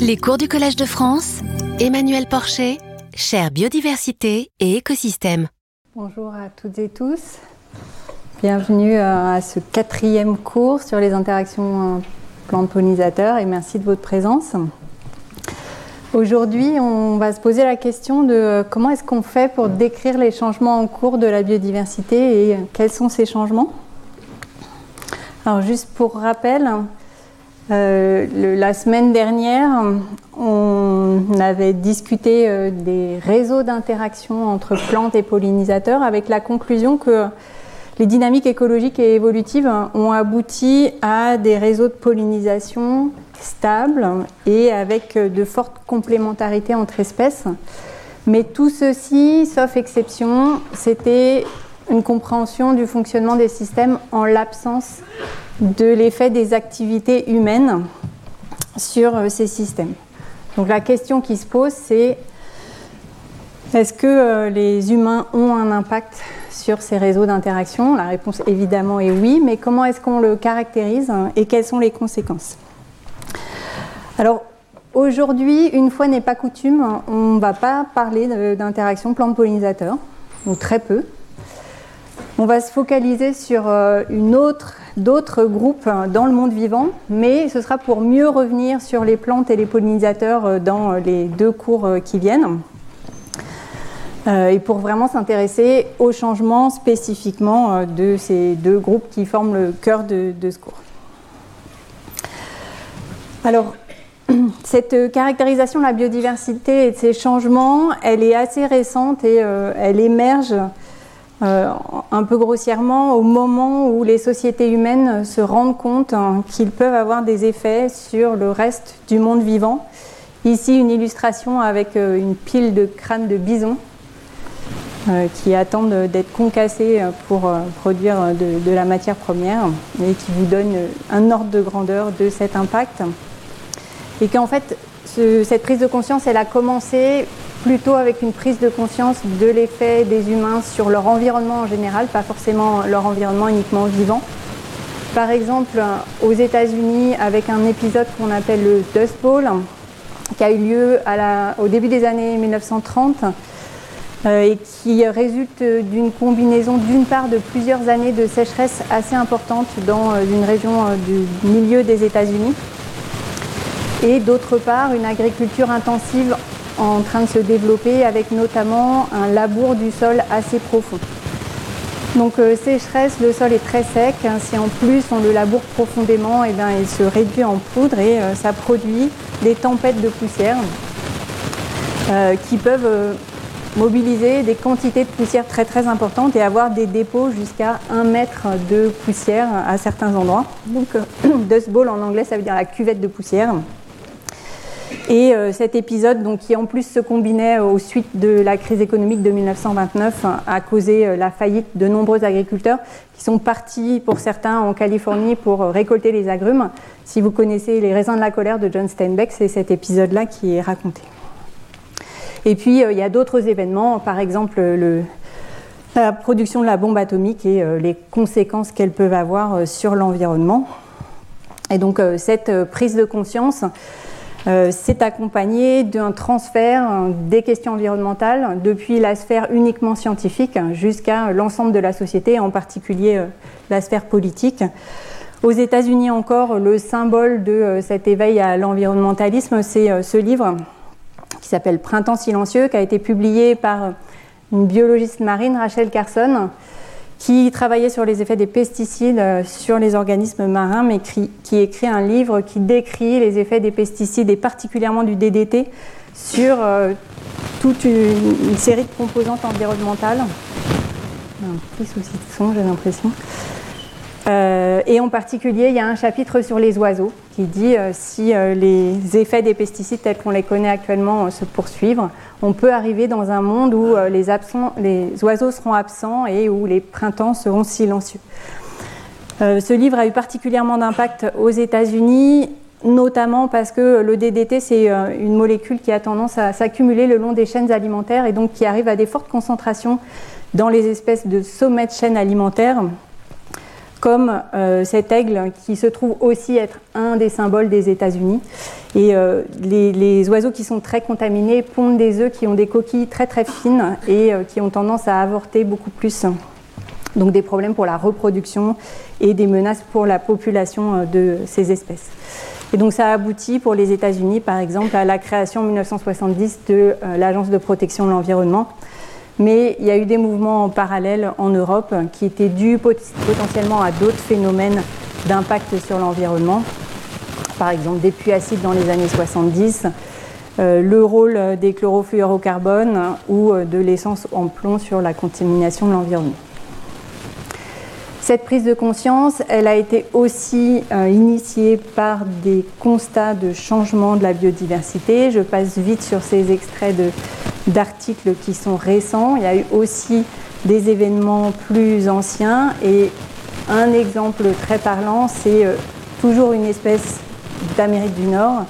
Les cours du Collège de France, Emmanuel Porcher, chère biodiversité et écosystème. Bonjour à toutes et tous. Bienvenue euh, à ce quatrième cours sur les interactions euh, plantes-pollinisateurs et merci de votre présence. Aujourd'hui, on va se poser la question de euh, comment est-ce qu'on fait pour décrire les changements en cours de la biodiversité et quels sont ces changements? Alors juste pour rappel, euh, la semaine dernière, on avait discuté euh, des réseaux d'interaction entre plantes et pollinisateurs avec la conclusion que les dynamiques écologiques et évolutives ont abouti à des réseaux de pollinisation stables et avec de fortes complémentarités entre espèces. Mais tout ceci, sauf exception, c'était une compréhension du fonctionnement des systèmes en l'absence de l'effet des activités humaines sur euh, ces systèmes. Donc la question qui se pose, c'est est-ce que euh, les humains ont un impact sur ces réseaux d'interaction La réponse évidemment est oui, mais comment est-ce qu'on le caractérise et quelles sont les conséquences? Alors aujourd'hui, une fois n'est pas coutume, on ne va pas parler d'interaction plante-pollinisateur, ou très peu. On va se focaliser sur euh, d'autres groupes hein, dans le monde vivant, mais ce sera pour mieux revenir sur les plantes et les pollinisateurs euh, dans euh, les deux cours qui viennent. et pour vraiment s'intéresser aux changements spécifiquement de ces deux groupes qui forment le cœur de, ce cours. Alors, cette caractérisation de la biodiversité et de ces changements, elle est assez récente et elle émerge euh, un peu grossièrement, au moment où les sociétés humaines se rendent compte hein, qu'ils peuvent avoir des effets sur le reste du monde vivant. Ici, une illustration avec euh, une pile de crânes de bison euh, qui attendent d'être concassés pour produire de, la matière première et qui vous donne un ordre de grandeur de cet impact. Et qu'en fait, cette prise de conscience, elle a commencé plutôt avec une prise de conscience de l'effet des humains sur leur environnement en général, pas forcément leur environnement uniquement vivant. Par exemple, aux États-Unis, avec un épisode qu'on appelle le Dust Bowl, qui a eu lieu au début des années 1930 euh, et qui résulte d'une combinaison d'une part de plusieurs années de sécheresse assez importante dans euh, une région euh, du milieu des États-Unis et d'autre part une agriculture intensive en train de se développer avec notamment un labour du sol assez profond. Donc euh, sécheresse, le sol est très sec. Hein. si en plus on le laboure profondément, et eh bien, il se réduit en poudre et euh, ça produit des tempêtes de poussière euh, qui peuvent mobiliser des quantités de poussière très très importantes et avoir des dépôts jusqu'à 1 mètre de poussière à certains endroits. Donc dust bowl en anglais ça veut dire la cuvette de poussière. Et euh, cet épisode, donc, qui en plus se combinait aux suites de la crise économique de 1929, a causé euh, la faillite de nombreux agriculteurs qui sont partis, pour certains, en Californie pour euh, récolter les agrumes. Si vous connaissez Les raisins de la colère de John Steinbeck, c'est cet épisode-là qui est raconté. Et puis, il y a d'autres événements, par exemple la production de la bombe atomique et les conséquences qu'elles peuvent avoir sur l'environnement. Et donc, cette prise de conscience, euh, c'est accompagné d'un transfert des questions environnementales depuis la sphère uniquement scientifique jusqu'à l'ensemble de la société, en particulier euh, la sphère politique. Aux États-Unis encore, le symbole de euh, cet éveil à l'environnementalisme, c'est ce livre qui s'appelle Printemps silencieux, qui a été publié par une biologiste marine, Rachel Carson, qui travaillait sur les effets des pesticides euh, sur les organismes marins, mais qui, écrit un livre qui décrit les effets des pesticides et particulièrement du DDT sur euh, toute une, série de composantes environnementales. Un petit souci de son, j'ai l'impression. Euh, et en particulier, il y a un chapitre sur les oiseaux qui dit euh, si euh, les effets des pesticides tels qu'on les connaît actuellement se poursuivent, on peut arriver dans un monde où les, oiseaux seront absents et où les printemps seront silencieux. ce livre a eu particulièrement d'impact aux États-Unis, notamment parce que le DDT, c'est une molécule qui a tendance à s'accumuler le long des chaînes alimentaires et donc qui arrive à des fortes concentrations dans les espèces de sommet de chaînes alimentaires comme euh, cet aigle qui se trouve aussi être un des symboles des États-Unis. Et euh, les, oiseaux qui sont très contaminés pondent des œufs qui ont des coquilles très très fines et euh, qui ont tendance à avorter beaucoup plus. Donc des problèmes pour la reproduction et des menaces pour la population de ces espèces. Et donc ça a abouti pour les États-Unis, par exemple, à la création en 1970 de l'Agence de protection de l'environnement, mais il y a eu des mouvements en parallèle en Europe qui étaient dus potentiellement à d'autres phénomènes d'impact sur l'environnement. Par exemple, des puits acides dans les années 70, euh, le rôle des chlorofluorocarbones ou euh, de l'essence en plomb sur la contamination de l'environnement. Cette prise de conscience, elle a été aussi euh, initiée par des constats de changement de la biodiversité. Je passe vite sur ces extraits d'articles qui sont récents. Il y a eu aussi des événements plus anciens et un exemple très parlant, c'est euh, toujours une espèce d'Amérique du Nord,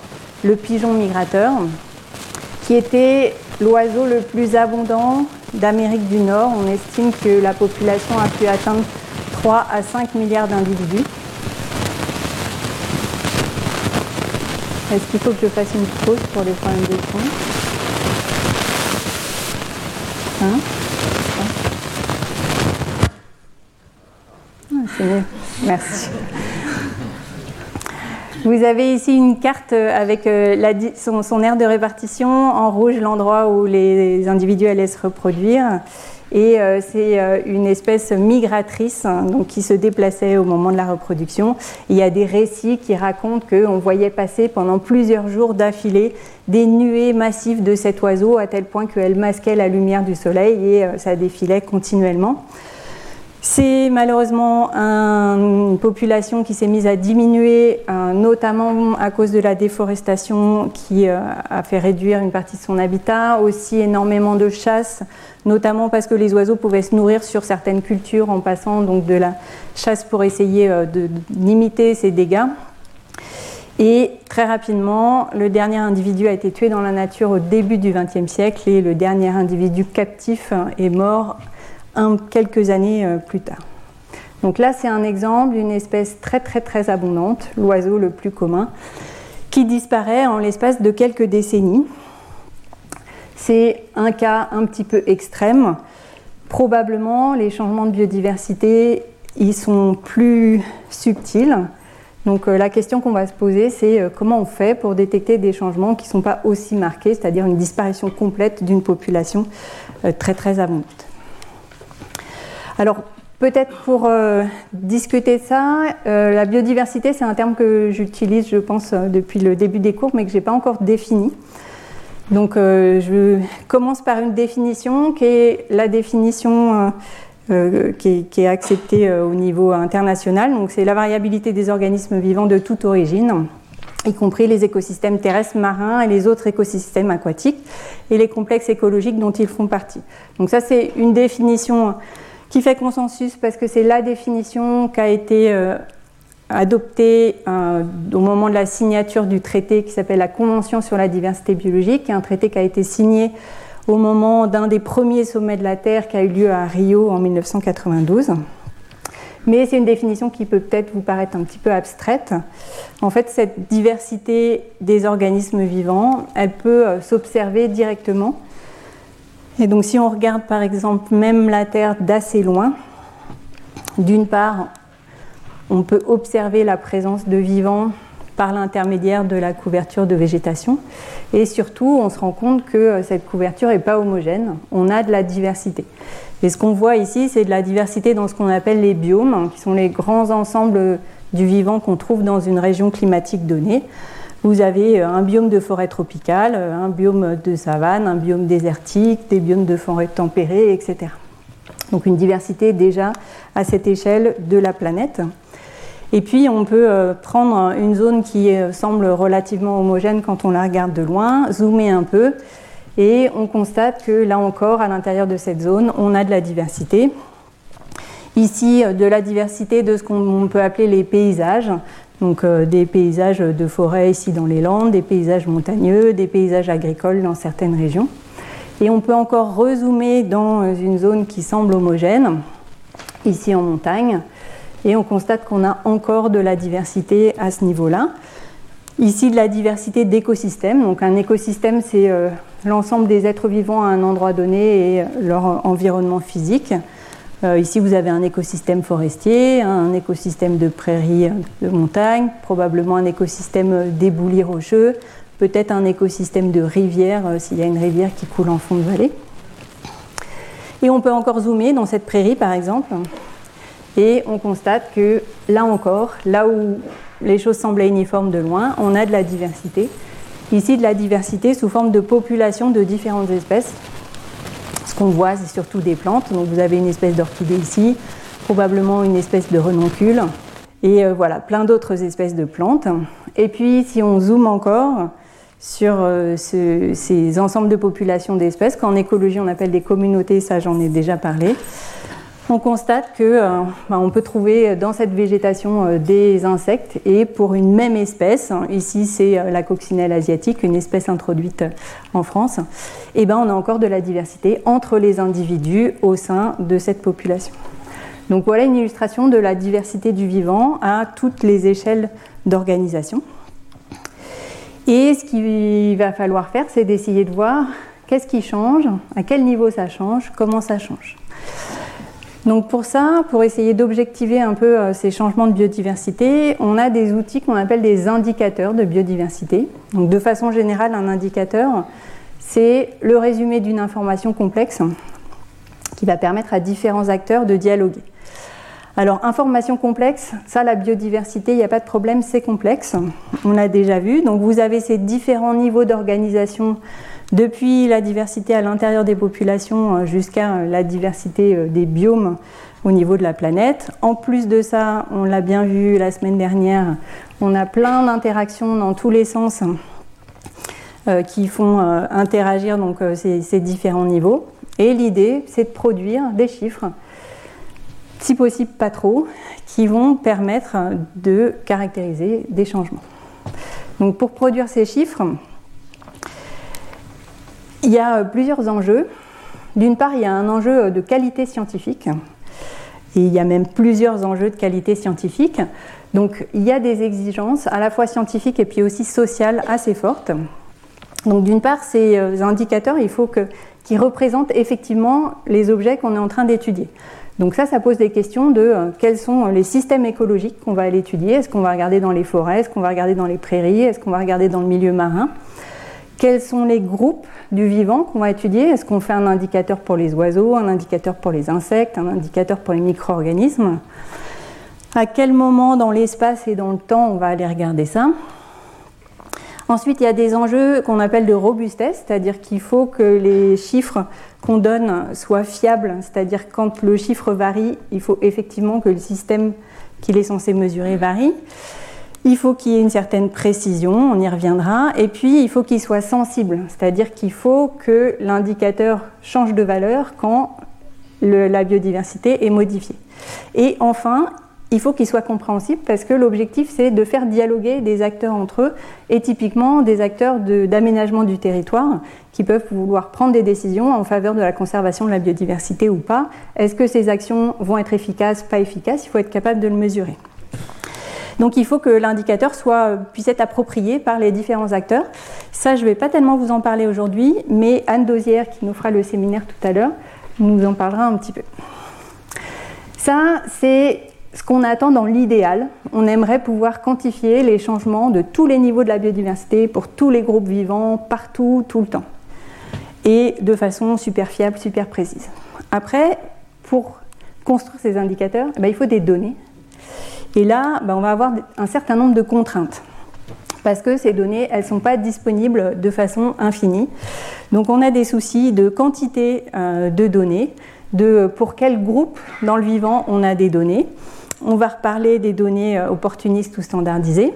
le pigeon migrateur, qui était l'oiseau le plus abondant d'Amérique du Nord. On estime que la population a pu atteindre 3 à 5 milliards d'individus. Est-ce qu'il faut que je fasse une pause pour les problèmes de son? Hein ah. Merci. Vous avez ici une carte avec euh, son, aire de répartition. En rouge, l'endroit où les individus allaient se reproduire. Et euh, c'est euh, une espèce migratrice hein, donc, qui se déplaçait au moment de la reproduction. il y a des récits qui racontent qu'on voyait passer pendant plusieurs jours d'affilée des nuées massives de cet oiseau à tel point qu'elle masquait la lumière du soleil et euh, ça défilait continuellement. C'est malheureusement une population qui s'est mise à diminuer, euh, notamment à cause de la déforestation qui euh, a fait réduire une partie de son habitat, aussi énormément de chasse, notamment parce que les oiseaux pouvaient se nourrir sur certaines cultures en passant de la chasse pour essayer euh, de limiter ces dégâts. Et très rapidement, le dernier individu a été tué dans la nature au début du XXe siècle et le dernier individu captif est mort quelques années euh, plus tard. Donc là, c'est un exemple d'une espèce très très très abondante, l'oiseau le plus commun, qui disparaît en l'espace de quelques décennies. C'est un cas un petit peu extrême. Probablement, les changements de biodiversité, ils sont plus subtils. Donc euh, la question qu'on va se poser, c'est euh, comment on fait pour détecter des changements qui ne sont pas aussi marqués, c'est-à-dire une disparition complète d'une population très très abondante. Alors, peut-être pour euh, discuter ça, euh, la biodiversité, c'est un terme que j'utilise, je pense, euh, depuis le début des cours, mais que je n'ai pas encore défini. Donc, je commence par une définition qui est la définition qui est, acceptée au niveau international. Donc, c'est la variabilité des organismes vivants de toute origine y compris les écosystèmes terrestres, marins et les autres écosystèmes aquatiques, et les complexes écologiques dont ils font partie. Donc ça, c'est une définition qui fait consensus parce que c'est la définition qui a été euh, adoptée euh, au moment de la signature du traité qui s'appelle la Convention sur la diversité biologique, un traité qui a été signé au moment d'un des premiers sommets de la Terre qui a eu lieu à Rio en 1992. Mais c'est une définition qui peut peut-être vous paraître un petit peu abstraite. En fait, cette diversité des organismes vivants, elle peut euh, s'observer directement et donc si on regarde par exemple même la Terre d'assez loin, d'une part, on peut observer la présence de vivants par l'intermédiaire de la couverture de végétation. Et surtout, on se rend compte que euh, cette couverture n'est pas homogène. On a de la diversité. Et ce qu'on voit ici, c'est de la diversité dans ce qu'on appelle les biomes, qui sont les grands ensembles du vivant qu'on trouve dans une région climatique donnée. Vous avez euh, un biome de forêt tropicale, euh, un biome de savane, un biome désertique, des biomes de forêt tempérée, etc. Donc une diversité déjà à cette échelle de la planète. Et puis on peut euh, prendre une zone qui semble relativement homogène quand on la regarde de loin, zoomer un peu, et on constate que là encore, à l'intérieur de cette zone, on a de la diversité. Ici, de la diversité de ce qu'on peut appeler les paysages, donc euh, des paysages de forêt ici dans les Landes, des paysages montagneux, des paysages agricoles dans certaines régions. Et on peut encore rezoomer dans une zone qui semble homogène, ici en montagne. Et on constate qu'on a encore de la diversité à ce niveau-là. Ici, de la diversité d'écosystèmes. Donc un écosystème, c'est euh, l'ensemble des êtres vivants à un endroit donné et leur environnement physique. Euh, ici, vous avez un écosystème forestier, un écosystème de prairies de montagne, probablement un écosystème d'éboulis rocheux, peut-être un écosystème de rivière euh, s'il y a une rivière qui coule en fond de vallée. Et on peut encore zoomer dans cette prairie, par exemple, et on constate que là encore, là où les choses semblaient uniformes de loin, on a de la diversité. Ici, de la diversité sous forme de population de différentes espèces. Ce qu'on voit, c'est surtout des plantes. Donc vous avez une espèce d'orchidée ici, probablement une espèce de renoncule, et euh, voilà, plein d'autres espèces de plantes. Et puis, si on zoome encore sur euh, ces ensembles de populations d'espèces, qu'en écologie on appelle des communautés, ça j'en ai déjà parlé, on constate que euh, bah, on peut trouver dans cette végétation euh, des insectes et pour une même espèce, ici c'est euh, la coccinelle asiatique, une espèce introduite en France, et eh ben on a encore de la diversité entre les individus au sein de cette population. Donc voilà une illustration de la diversité du vivant à toutes les échelles d'organisation. Et ce qu'il va falloir faire, c'est d'essayer de voir qu'est-ce qui change, à quel niveau ça change, comment ça change. Donc pour ça, pour essayer d'objectiver un peu euh, ces changements de biodiversité, on a des outils qu'on appelle des indicateurs de biodiversité. Donc de façon générale, un indicateur, c'est le résumé d'une information complexe qui va permettre à différents acteurs de dialoguer. Alors, information complexe, ça, la biodiversité, il n'y a pas de problème, c'est complexe. On l'a déjà vu. Donc, vous avez ces différents niveaux d'organisation depuis la diversité à l'intérieur des populations euh, jusqu'à euh, la diversité euh, des biomes au niveau de la planète. En plus de ça, on l'a bien vu la semaine dernière, on a plein d'interactions dans tous les sens qui font interagir donc, ces, différents niveaux. Et l'idée, c'est de produire des chiffres, si possible pas trop, qui vont permettre de caractériser des changements. Donc pour produire ces chiffres, il y a euh, plusieurs enjeux. D'une part, il y a un enjeu euh, de qualité scientifique. Et il y a même plusieurs enjeux de qualité scientifique. Donc il y a des exigences à la fois scientifiques et puis aussi sociales assez fortes. Donc d'une part, ces euh, indicateurs, il faut qu'ils représentent effectivement les objets qu'on est en train d'étudier. Donc ça, ça pose des questions de quels sont les systèmes écologiques qu'on va aller étudier. Est-ce qu'on va regarder dans les forêts? Est-ce qu'on va regarder dans les prairies? Est-ce qu'on va regarder dans le milieu marin? Quels sont les groupes du vivant qu'on va étudier? Est-ce qu'on fait un indicateur pour les oiseaux, un indicateur pour les insectes, un indicateur pour les micro-organismes? À quel moment dans l'espace et dans le temps on va aller regarder ça? Ensuite, il y a des enjeux qu'on appelle de robustesse, c'est-à-dire qu'il faut que les chiffres qu'on donne soient fiables, c'est-à-dire quand le chiffre varie, il faut effectivement que le système qu'il est censé mesurer varie. Il faut qu'il y ait une certaine précision, on y reviendra, et puis il faut qu'il soit sensible, c'est-à-dire qu'il faut que l'indicateur change de valeur quand la biodiversité est modifiée. Et enfin, il faut qu'il soit compréhensible parce que l'objectif c'est de faire dialoguer des acteurs entre eux et typiquement des acteurs d'aménagement du territoire qui peuvent vouloir prendre des décisions en faveur de la conservation de la biodiversité ou pas. Est-ce que ces actions vont être efficaces, pas efficaces? Il faut être capable de le mesurer. Donc il faut que l'indicateur soit, puisse être approprié par les différents acteurs. Ça, je ne vais pas tellement vous en parler aujourd'hui, mais Anne Dosière, qui nous fera le séminaire tout à l'heure, nous en parlera un petit peu. Ça, c'est ce qu'on attend dans l'idéal. On aimerait pouvoir quantifier les changements de tous les niveaux de la biodiversité pour tous les groupes vivants, partout, tout le temps. Et de façon super fiable, super précise. Après, pour construire ces indicateurs, eh ben, il faut des données. Et là, ben, on va avoir un certain nombre de contraintes parce que ces données, elles ne sont pas disponibles de façon infinie. Donc on a des soucis de quantité euh, de données, de pour quel groupe dans le vivant on a des données. On va reparler des données euh, opportunistes ou standardisées.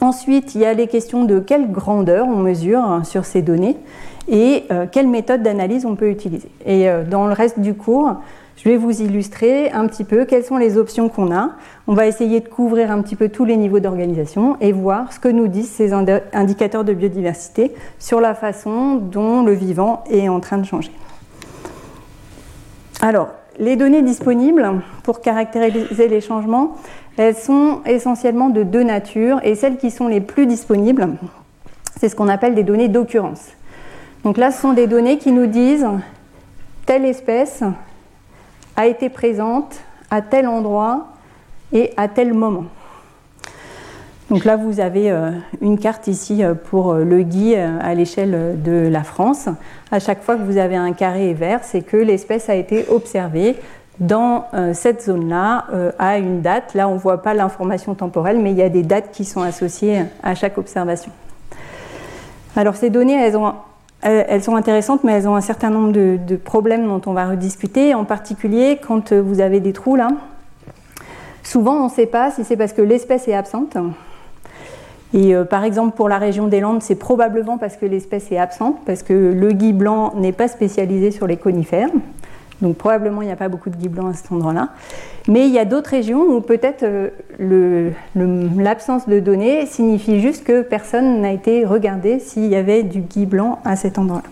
Ensuite, il y a les questions de quelle grandeur on mesure hein, sur ces données et euh, quelle méthode d'analyse on peut utiliser. Et dans le reste du cours, je vais vous illustrer un petit peu quelles sont les options qu'on a. On va essayer de couvrir un petit peu tous les niveaux d'organisation et voir ce que nous disent ces indicateurs de biodiversité sur la façon dont le vivant est en train de changer. Alors, les données disponibles pour caractériser les changements, elles sont essentiellement de deux natures et celles qui sont les plus disponibles, c'est ce qu'on appelle des données d'occurrence. Donc là, ce sont des données qui nous disent telle espèce a été présente à tel endroit et à tel moment. Donc là, vous avez euh, une carte ici euh, pour euh, le gui à l'échelle de la France. À chaque fois que vous avez un carré vert, c'est que l'espèce a été observée dans cette zone-là à une date. Là, on ne voit pas l'information temporelle, mais il y a des dates qui sont associées à chaque observation. Alors ces données, elles, sont intéressantes, mais elles ont un certain nombre de, problèmes dont on va rediscuter, en particulier quand vous avez des trous là. Souvent, on ne sait pas si c'est parce que l'espèce est absente et euh, par exemple, pour la région des Landes, c'est probablement parce que l'espèce est absente, parce que le gui blanc n'est pas spécialisé sur les conifères. Donc probablement il n'y a pas beaucoup de gui blanc à cet endroit-là. Mais il y a d'autres régions où peut-être euh, l'absence de données signifie juste que personne n'a été regardé s'il y avait du gui blanc à cet endroit-là.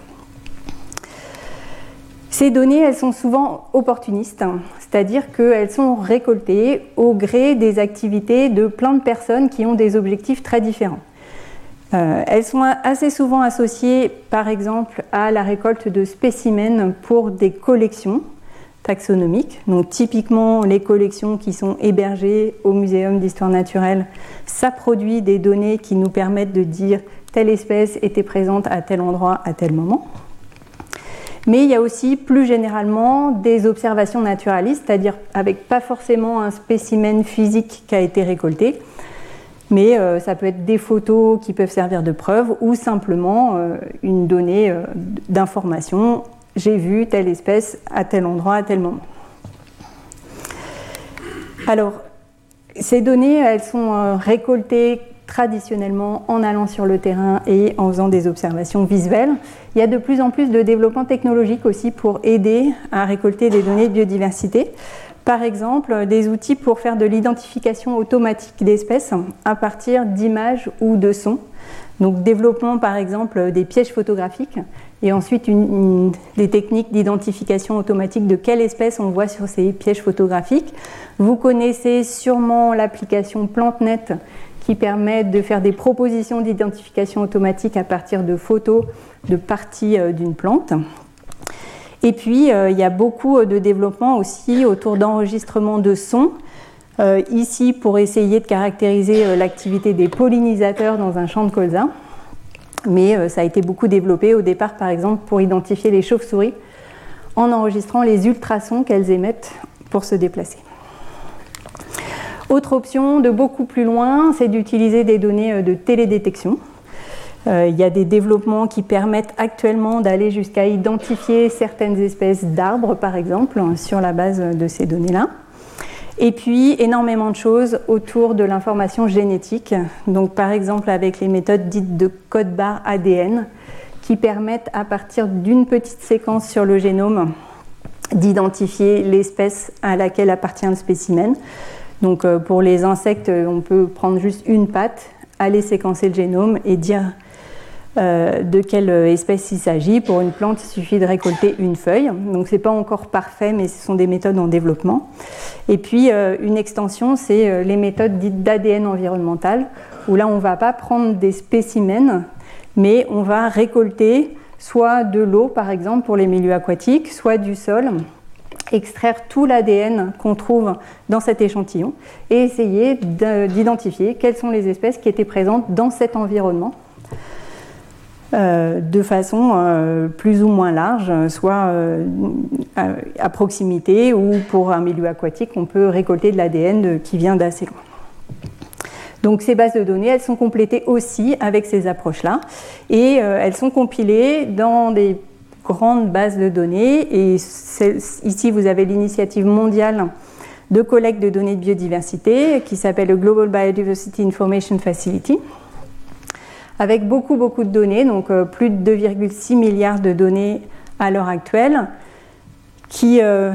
Ces données, elles sont souvent opportunistes, c'est-à-dire qu'elles sont récoltées au gré des activités de plein de personnes qui ont des objectifs très différents. Euh, elles sont assez souvent associées, par exemple, à la récolte de spécimens pour des collections taxonomiques. Donc, typiquement, les collections qui sont hébergées au Muséum d'histoire naturelle, ça produit des données qui nous permettent de dire telle espèce était présente à tel endroit à tel moment. Mais il y a aussi plus généralement des observations naturalistes, c'est-à-dire avec pas forcément un spécimen physique qui a été récolté, mais euh, ça peut être des photos qui peuvent servir de preuve ou simplement euh, une donnée euh, d'information. J'ai vu telle espèce à tel endroit à tel moment. Alors, ces données, elles sont récoltées traditionnellement en allant sur le terrain et en faisant des observations visuelles. Il y a de plus en plus de développement technologique aussi pour aider à récolter des données de biodiversité. Par exemple, des outils pour faire de l'identification automatique d'espèces à partir d'images ou de sons. Donc développement par exemple des pièges photographiques et ensuite des techniques d'identification automatique de quelle espèce on voit sur ces pièges photographiques. Vous connaissez sûrement l'application PlanteNet qui permet de faire des propositions d'identification automatique à partir de photos de parties euh, d'une plante. Et puis, euh, il y a beaucoup euh, de développement aussi autour d'enregistrement de sons. ici, pour essayer de caractériser l'activité des pollinisateurs dans un champ de colza. Mais ça a été beaucoup développé au départ, par exemple, pour identifier les chauves-souris en enregistrant les ultrasons qu'elles émettent pour se déplacer. Autre option de beaucoup plus loin, c'est d'utiliser des données euh, de télédétection. Euh, il y a des développements qui permettent actuellement d'aller jusqu'à identifier certaines espèces d'arbres, par exemple, sur la base de ces données-là. Et puis, énormément de choses autour de l'information génétique. Donc, par exemple, avec les méthodes dites de code barre ADN, qui permettent, à partir d'une petite séquence sur le génome, d'identifier l'espèce à laquelle appartient le spécimen. Donc euh, pour les insectes, on peut prendre juste une patte, aller séquencer le génome et dire euh, de quelle espèce il s'agit. Pour une plante, il suffit de récolter une feuille. Donc ce n'est pas encore parfait, mais ce sont des méthodes en développement. Et puis une extension, c'est les méthodes dites d'ADN environnemental, où là on ne va pas prendre des spécimens, mais on va récolter soit de l'eau par exemple pour les milieux aquatiques, soit du sol extraire tout l'ADN qu'on trouve dans cet échantillon et essayer d'identifier quelles sont les espèces qui étaient présentes dans cet environnement euh, de façon euh, plus ou moins large, soit euh, à, proximité ou pour un milieu aquatique, on peut récolter de l'ADN qui vient d'assez loin. Donc ces bases de données, elles sont complétées aussi avec ces approches-là et elles sont compilées dans des grande base de données. Et ici, vous avez l'initiative mondiale de collecte de données de biodiversité qui s'appelle le Global Biodiversity Information Facility, avec beaucoup, beaucoup de données, donc euh, plus de 2,6 milliards de données à l'heure actuelle, qui euh,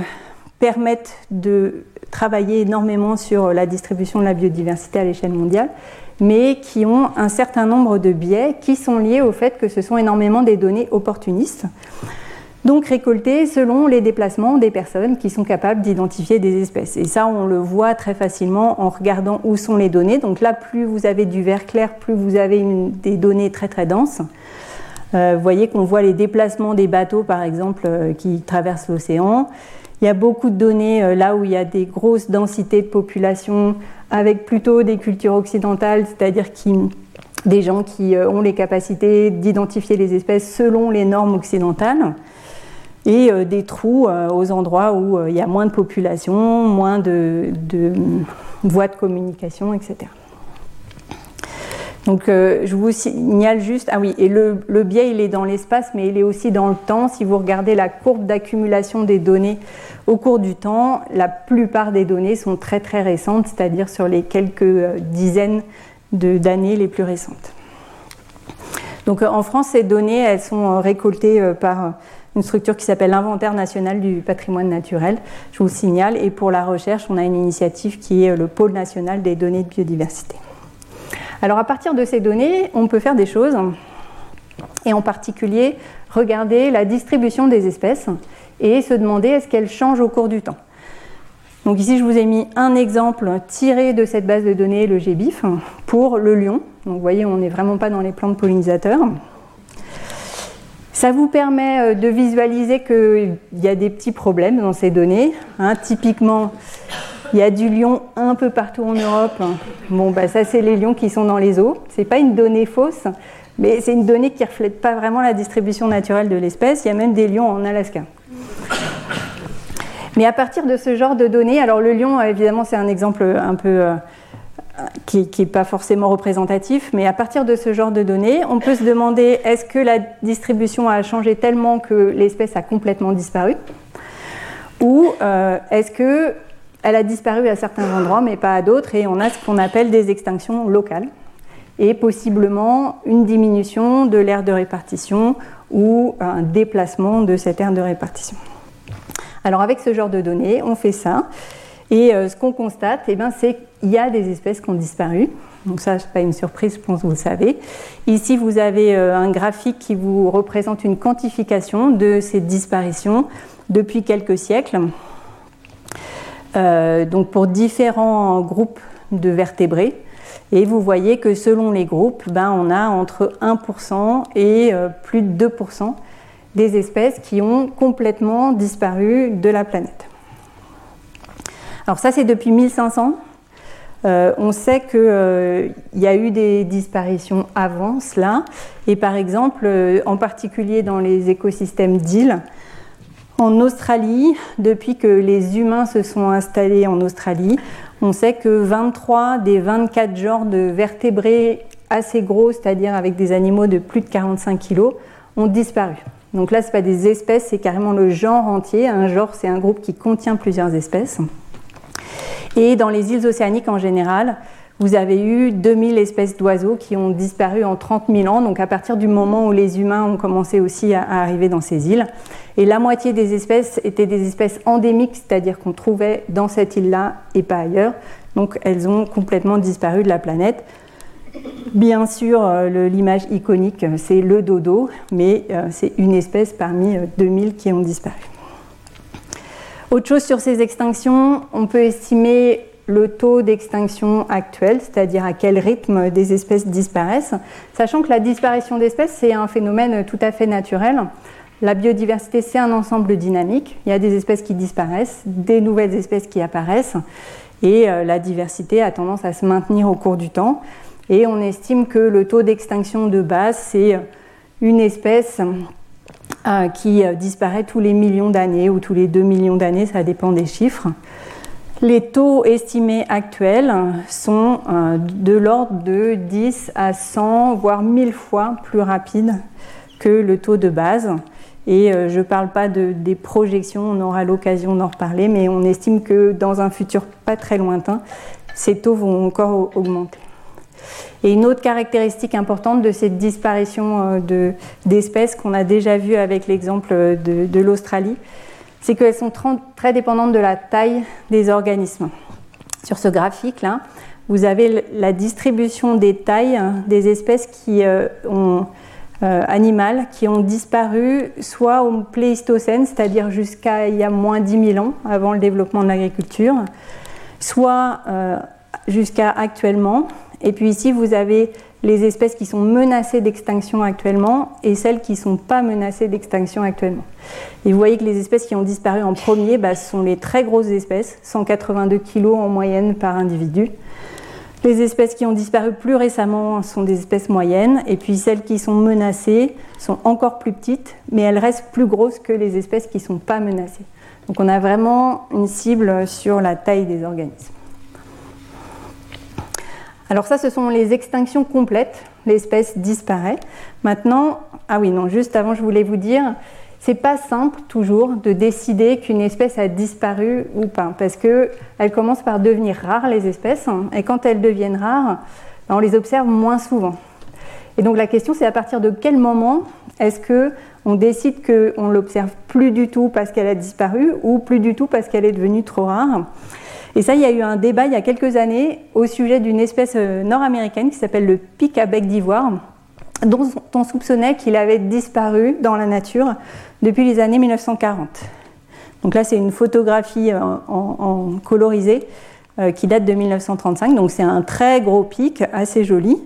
permettent de travailler énormément sur la distribution de la biodiversité à l'échelle mondiale mais qui ont un certain nombre de biais qui sont liés au fait que ce sont énormément des données opportunistes. Donc récoltées selon les déplacements des personnes qui sont capables d'identifier des espèces. Et ça, on le voit très facilement en regardant où sont les données. Donc là, plus vous avez du vert clair, plus vous avez des données très très denses. Euh, vous voyez qu'on voit les déplacements des bateaux, par exemple, euh, qui traversent l'océan. Il y a beaucoup de données euh, là où il y a des grosses densités de population, avec plutôt des cultures occidentales, c'est-à-dire des gens qui ont les capacités d'identifier les espèces selon les normes occidentales et euh, des trous euh, aux endroits où euh, il y a moins de population, moins de, voies de communication, etc. Donc je vous signale juste, ah oui, et le, biais il est dans l'espace, mais il est aussi dans le temps. Si vous regardez la courbe d'accumulation des données au cours du temps, la plupart des données sont très très récentes, c'est-à-dire sur les quelques dizaines d'années les plus récentes. Donc en France, ces données, elles sont récoltées par une structure qui s'appelle l'Inventaire national du patrimoine naturel, je vous signale. Et pour la recherche, on a une initiative qui est le pôle national des données de biodiversité. Alors à partir de ces données, on peut faire des choses, et en particulier regarder la distribution des espèces et se demander est-ce qu'elles changent au cours du temps? Donc ici, je vous ai mis un exemple tiré de cette base de données, le GBIF, pour le lion. Donc vous voyez, on n'est vraiment pas dans les plantes pollinisateurs. Ça vous permet euh, de visualiser qu'il y a des petits problèmes dans ces données. Hein. typiquement, il y a du lion un peu partout en Europe. Bon, bah, ça, c'est les lions qui sont dans les eaux. Ce n'est pas une donnée fausse, mais c'est une donnée qui ne reflète pas vraiment la distribution naturelle de l'espèce. Il y a même des lions en Alaska. Mais à partir de ce genre de données, alors le lion, évidemment, c'est un exemple un peu euh, qui n'est pas forcément représentatif, mais à partir de ce genre de données, on peut se demander est-ce que la distribution a changé tellement que l'espèce a complètement disparu? Ou euh, est-ce qu'elle a disparu à certains endroits mais pas à d'autres et on a ce qu'on appelle des extinctions locales et possiblement une diminution de l'aire de répartition ou un déplacement de cette aire de répartition. Alors avec ce genre de données, on fait ça. Et euh, ce qu'on constate, eh ben, c'est qu'il y a des espèces qui ont disparu. Donc ça, ce n'est pas une surprise, je pense que vous le savez. Ici, vous avez euh, un graphique qui vous représente une quantification de ces disparitions depuis quelques siècles. Euh, donc pour différents groupes de vertébrés. Et vous voyez que selon les groupes, ben, on a entre 1% et plus de 2% des espèces qui ont complètement disparu de la planète. Alors ça, c'est depuis 1500. Euh, on sait qu'il euh, y a eu des disparitions avant cela. Et par exemple, euh, en particulier dans les écosystèmes d'îles, en Australie, depuis que les humains se sont installés en Australie, on sait que 23 des 24 genres de vertébrés assez gros, c'est-à-dire avec des animaux de plus de 45 kg, ont disparu. Donc là, ce n'est pas des espèces, c'est carrément le genre entier. Un genre, c'est un groupe qui contient plusieurs espèces. Et dans les îles océaniques en général, vous avez eu 2000 espèces d'oiseaux qui ont disparu en 30 000 ans, donc à partir du moment où les humains ont commencé aussi à, arriver dans ces îles. Et la moitié des espèces étaient des espèces endémiques, c'est-à-dire qu'on trouvait dans cette île-là et pas ailleurs. Donc elles ont complètement disparu de la planète. Bien sûr, euh, l'image iconique, c'est le dodo, mais euh, c'est une espèce parmi 2000 euh, qui ont disparu. Autre chose sur ces extinctions, on peut estimer le taux d'extinction actuel, c'est-à-dire à quel rythme des espèces disparaissent, sachant que la disparition d'espèces, c'est un phénomène tout à fait naturel. La biodiversité, c'est un ensemble dynamique. Il y a des espèces qui disparaissent, des nouvelles espèces qui apparaissent, et euh, la diversité a tendance à se maintenir au cours du temps. Et on estime que le taux d'extinction de base, c'est une espèce euh, qui euh, disparaît tous les millions d'années ou tous les 2 millions d'années, ça dépend des chiffres. Les taux estimés actuels sont euh, de l'ordre de 10 à 100, voire 1000 fois plus rapides que le taux de base. Et je ne parle pas de, des projections, on aura l'occasion d'en reparler, mais on estime que dans un futur pas très lointain, ces taux vont encore augmenter. Et une autre caractéristique importante de cette disparition euh, d'espèces qu'on a déjà vu avec l'exemple de, l'Australie, c'est qu'elles sont très dépendantes de la taille des organismes. Sur ce graphique-là, vous avez la distribution des tailles des espèces euh, animales qui ont disparu soit au Pléistocène, c'est-à-dire jusqu'à il y a moins 10 000 ans, avant le développement de l'agriculture, soit jusqu'à actuellement. Et puis ici, vous avez les espèces qui sont menacées d'extinction actuellement et celles qui ne sont pas menacées d'extinction actuellement. Et vous voyez que les espèces qui ont disparu en premier, bah, ce sont les très grosses espèces, 182 kg en moyenne par individu. Les espèces qui ont disparu plus récemment sont des espèces moyennes, et puis celles qui sont menacées sont encore plus petites, mais elles restent plus grosses que les espèces qui ne sont pas menacées. Donc on a vraiment une cible sur la taille des organismes. Alors ça, ce sont les extinctions complètes. L'espèce disparaît. Maintenant, ah oui, non, juste avant, je voulais vous dire, c'est pas simple toujours de décider qu'une espèce a disparu ou pas, parce que elles commencent par devenir rares les espèces, et quand elles deviennent rares, ben, on les observe moins souvent. Et donc la question, c'est à partir de quel moment est-ce que on décide qu'on l'observe plus du tout parce qu'elle a disparu ou plus du tout parce qu'elle est devenue trop rare? Et ça, il y a eu un débat il y a quelques années au sujet d'une espèce euh, nord-américaine qui s'appelle le pic à bec d'ivoire, dont on soupçonnait qu'il avait disparu dans la nature depuis les années 1940. Donc là, c'est une photographie euh, en, colorisée euh, qui date de 1935. Donc c'est un très gros pic, assez joli.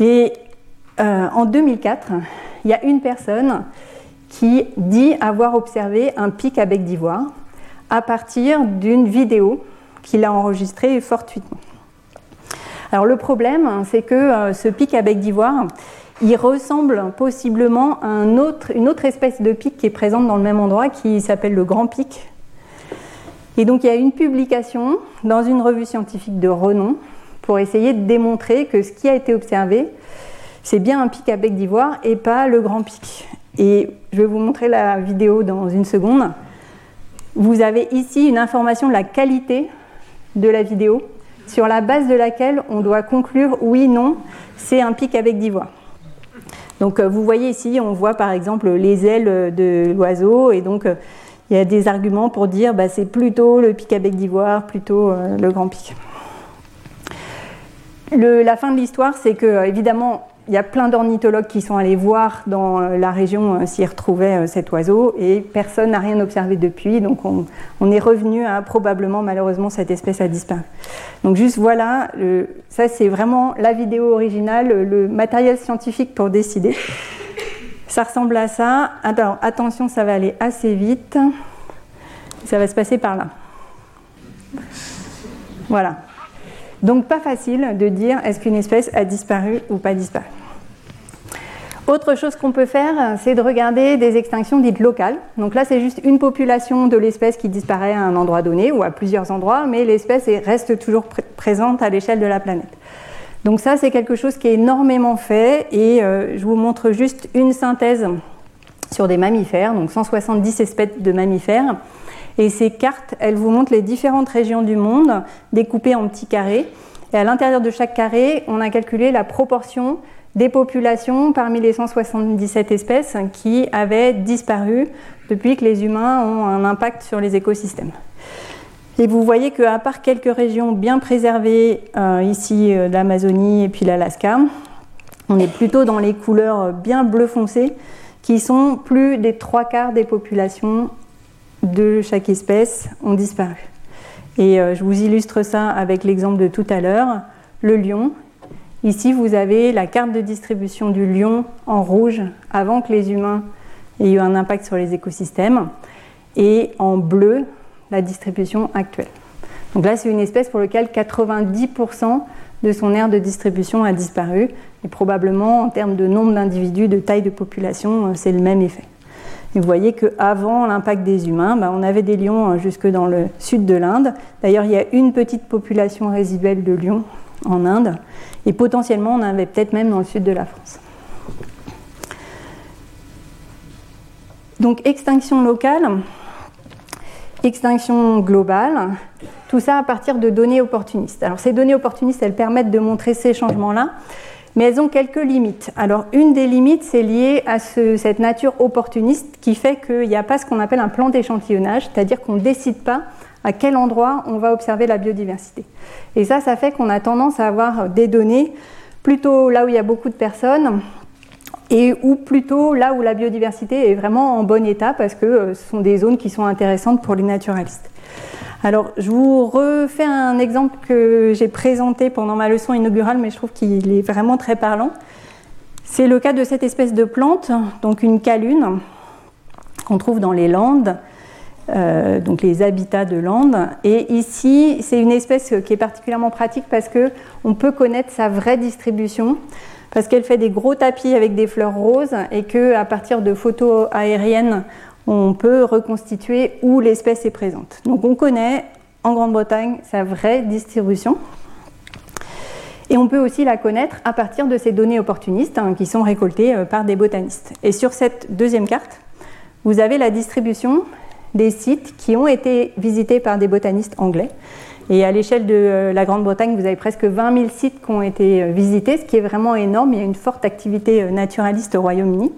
Et en 2004, il y a une personne qui dit avoir observé un pic à bec d'ivoire à partir d'une vidéo qu'il a enregistrée fortuitement. Alors le problème, c'est que euh, ce pic à bec d'ivoire, il ressemble possiblement à une autre espèce de pic qui est présente dans le même endroit, qui s'appelle le grand pic. Et donc il y a une publication dans une revue scientifique de renom pour essayer de démontrer que ce qui a été observé, c'est bien un pic à bec d'ivoire et pas le grand pic. Et je vais vous montrer la vidéo dans une seconde. Vous avez ici une information de la qualité de la vidéo, sur la base de laquelle on doit conclure oui, non, c'est un pic avec d'ivoire. Donc euh, vous voyez ici, on voit par exemple les ailes de l'oiseau, et donc euh, il y a des arguments pour dire bah, c'est plutôt le pic avec d'ivoire, plutôt euh, le grand pic. la fin de l'histoire, c'est que évidemment il y a plein d'ornithologues qui sont allés voir dans euh, la région euh, s'ils retrouvaient euh, cet oiseau et personne n'a rien observé depuis. Donc on, est revenu à probablement, malheureusement, cette espèce a disparu. Donc juste voilà, ça c'est vraiment la vidéo originale, le matériel scientifique pour décider. Ça ressemble à ça. Alors attention, ça va aller assez vite. Ça va se passer par là. Voilà. Donc pas facile de dire est-ce qu'une espèce a disparu ou pas disparu. Autre chose qu'on peut faire, c'est de regarder des extinctions dites locales. Donc là, c'est juste une population de l'espèce qui disparaît à un endroit donné ou à plusieurs endroits, mais l'espèce reste toujours présente à l'échelle de la planète. Donc ça, c'est quelque chose qui est énormément fait et euh, je vous montre juste une synthèse sur des mammifères, donc 170 espèces de mammifères. Et ces cartes, elles vous montrent les différentes régions du monde découpées en petits carrés. Et à l'intérieur de chaque carré, on a calculé la proportion des populations parmi les 177 espèces qui avaient disparu depuis que les humains ont un impact sur les écosystèmes. Et vous voyez qu'à part quelques régions bien préservées, euh, ici euh, l'Amazonie et puis l'Alaska, on est plutôt dans les couleurs bien bleu foncé, qui sont plus des trois quarts des populations de chaque espèce ont disparu. Et euh, je vous illustre ça avec l'exemple de tout à l'heure, le lion. Ici, vous avez la carte de distribution du lion en rouge avant que les humains aient eu un impact sur les écosystèmes, et en bleu, la distribution actuelle. Donc là, c'est une espèce pour laquelle 90% de son aire de distribution a disparu, et probablement en termes de nombre d'individus, de taille de population, euh, c'est le même effet vous voyez qu'avant l'impact des humains, bah, on avait des lions hein, jusque dans le sud de l'Inde. D'ailleurs, il y a une petite population résiduelle de lions en Inde. Et potentiellement, on en avait peut-être même dans le sud de la France. Donc, extinction locale, extinction globale, tout ça à partir de données opportunistes. Alors, ces données opportunistes, elles permettent de montrer ces changements-là mais elles ont quelques limites. Alors une des limites, c'est lié à cette nature opportuniste qui fait qu'il n'y a pas ce qu'on appelle un plan d'échantillonnage, c'est-à-dire qu'on ne décide pas à quel endroit on va observer la biodiversité. Et ça, ça fait qu'on a tendance à avoir des données plutôt là où il y a beaucoup de personnes et ou plutôt là où la biodiversité est vraiment en bon état parce que euh, ce sont des zones qui sont intéressantes pour les naturalistes. Alors, je vous refais un exemple que j'ai présenté pendant ma leçon inaugurale, mais je trouve qu'il est vraiment très parlant. C'est le cas de cette espèce de plante, donc une calune, qu'on trouve dans les Landes, euh, donc les habitats de Landes. Et ici, c'est une espèce qui est particulièrement pratique parce qu'on peut connaître sa vraie distribution parce qu'elle fait des gros tapis avec des fleurs roses et qu'à partir de photos aériennes, on peut reconstituer où l'espèce est présente. Donc on connaît en Grande-Bretagne sa vraie distribution. Et on peut aussi la connaître à partir de ces données opportunistes hein, qui sont récoltées euh, par des botanistes. Et sur cette deuxième carte, vous avez la distribution des sites qui ont été visités par des botanistes anglais. Et à l'échelle de euh, la Grande-Bretagne, vous avez presque 20 000 sites qui ont été euh, visités, ce qui est vraiment énorme. Il y a une forte activité naturaliste au Royaume-Uni.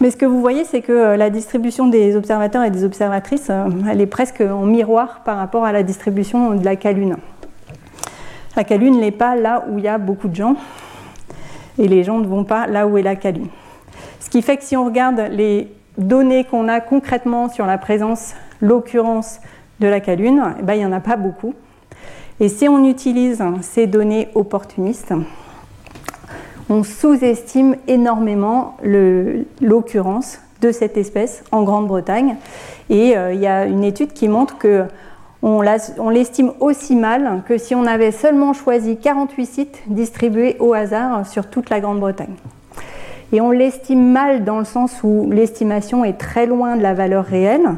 Mais ce que vous voyez, c'est que la distribution des observateurs et des observatrices, elle est presque en miroir par rapport à la distribution de la calune. La calune n'est pas là où il y a beaucoup de gens, et les gens ne vont pas là où est la calune. Ce qui fait que si on regarde les données qu'on a concrètement sur la présence, l'occurrence de la calune, eh ben, il n'y en a pas beaucoup. Et si on utilise ces données opportunistes, on sous-estime énormément l'occurrence de cette espèce en Grande-Bretagne. Et euh, il y a une étude qui montre que on l'estime aussi mal que si on avait seulement choisi 48 sites distribués au hasard sur toute la Grande-Bretagne. Et on l'estime mal dans le sens où l'estimation est très loin de la valeur réelle.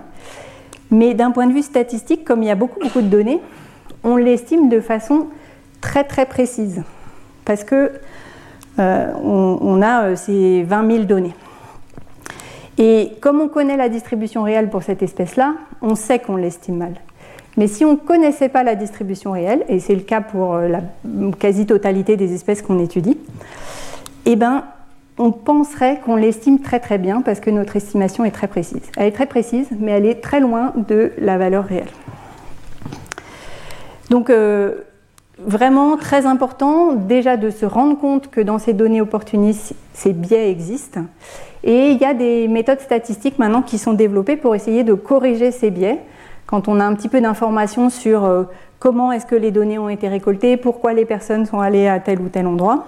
Mais d'un point de vue statistique, comme il y a beaucoup, beaucoup de données, on l'estime de façon très très précise. Parce que euh, on, a euh, ces 20 000 données. Et comme on connaît la distribution réelle pour cette espèce-là, on sait qu'on l'estime mal. Mais si on ne connaissait pas la distribution réelle, et c'est le cas pour euh, la quasi-totalité des espèces qu'on étudie, eh ben, on penserait qu'on l'estime très très bien parce que notre estimation est très précise. Elle est très précise, mais elle est très loin de la valeur réelle. Donc vraiment très important déjà de se rendre compte que dans ces données opportunistes, ces biais existent. Et il y a des méthodes statistiques maintenant qui sont développées pour essayer de corriger ces biais. Quand on a un petit peu d'informations sur euh, comment est-ce que les données ont été récoltées, pourquoi les personnes sont allées à tel ou tel endroit,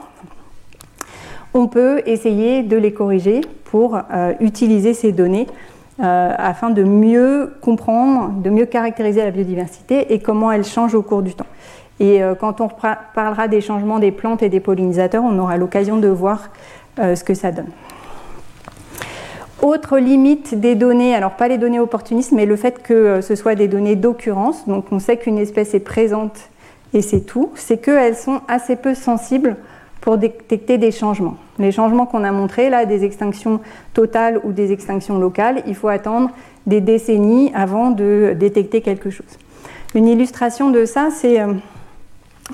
on peut essayer de les corriger pour euh, utiliser ces données euh, afin de mieux comprendre, de mieux caractériser la biodiversité et comment elle change au cours du temps. Et euh, quand on parlera des changements des plantes et des pollinisateurs, on aura l'occasion de voir ce que ça donne. Autre limite des données, alors pas les données opportunistes, mais le fait que ce soit des données d'occurrence, donc on sait qu'une espèce est présente et c'est tout, c'est qu'elles sont assez peu sensibles pour détecter des changements. Les changements qu'on a montrés, là, des extinctions totales ou des extinctions locales, il faut attendre des décennies avant de détecter quelque chose. Une illustration de ça, c'est euh,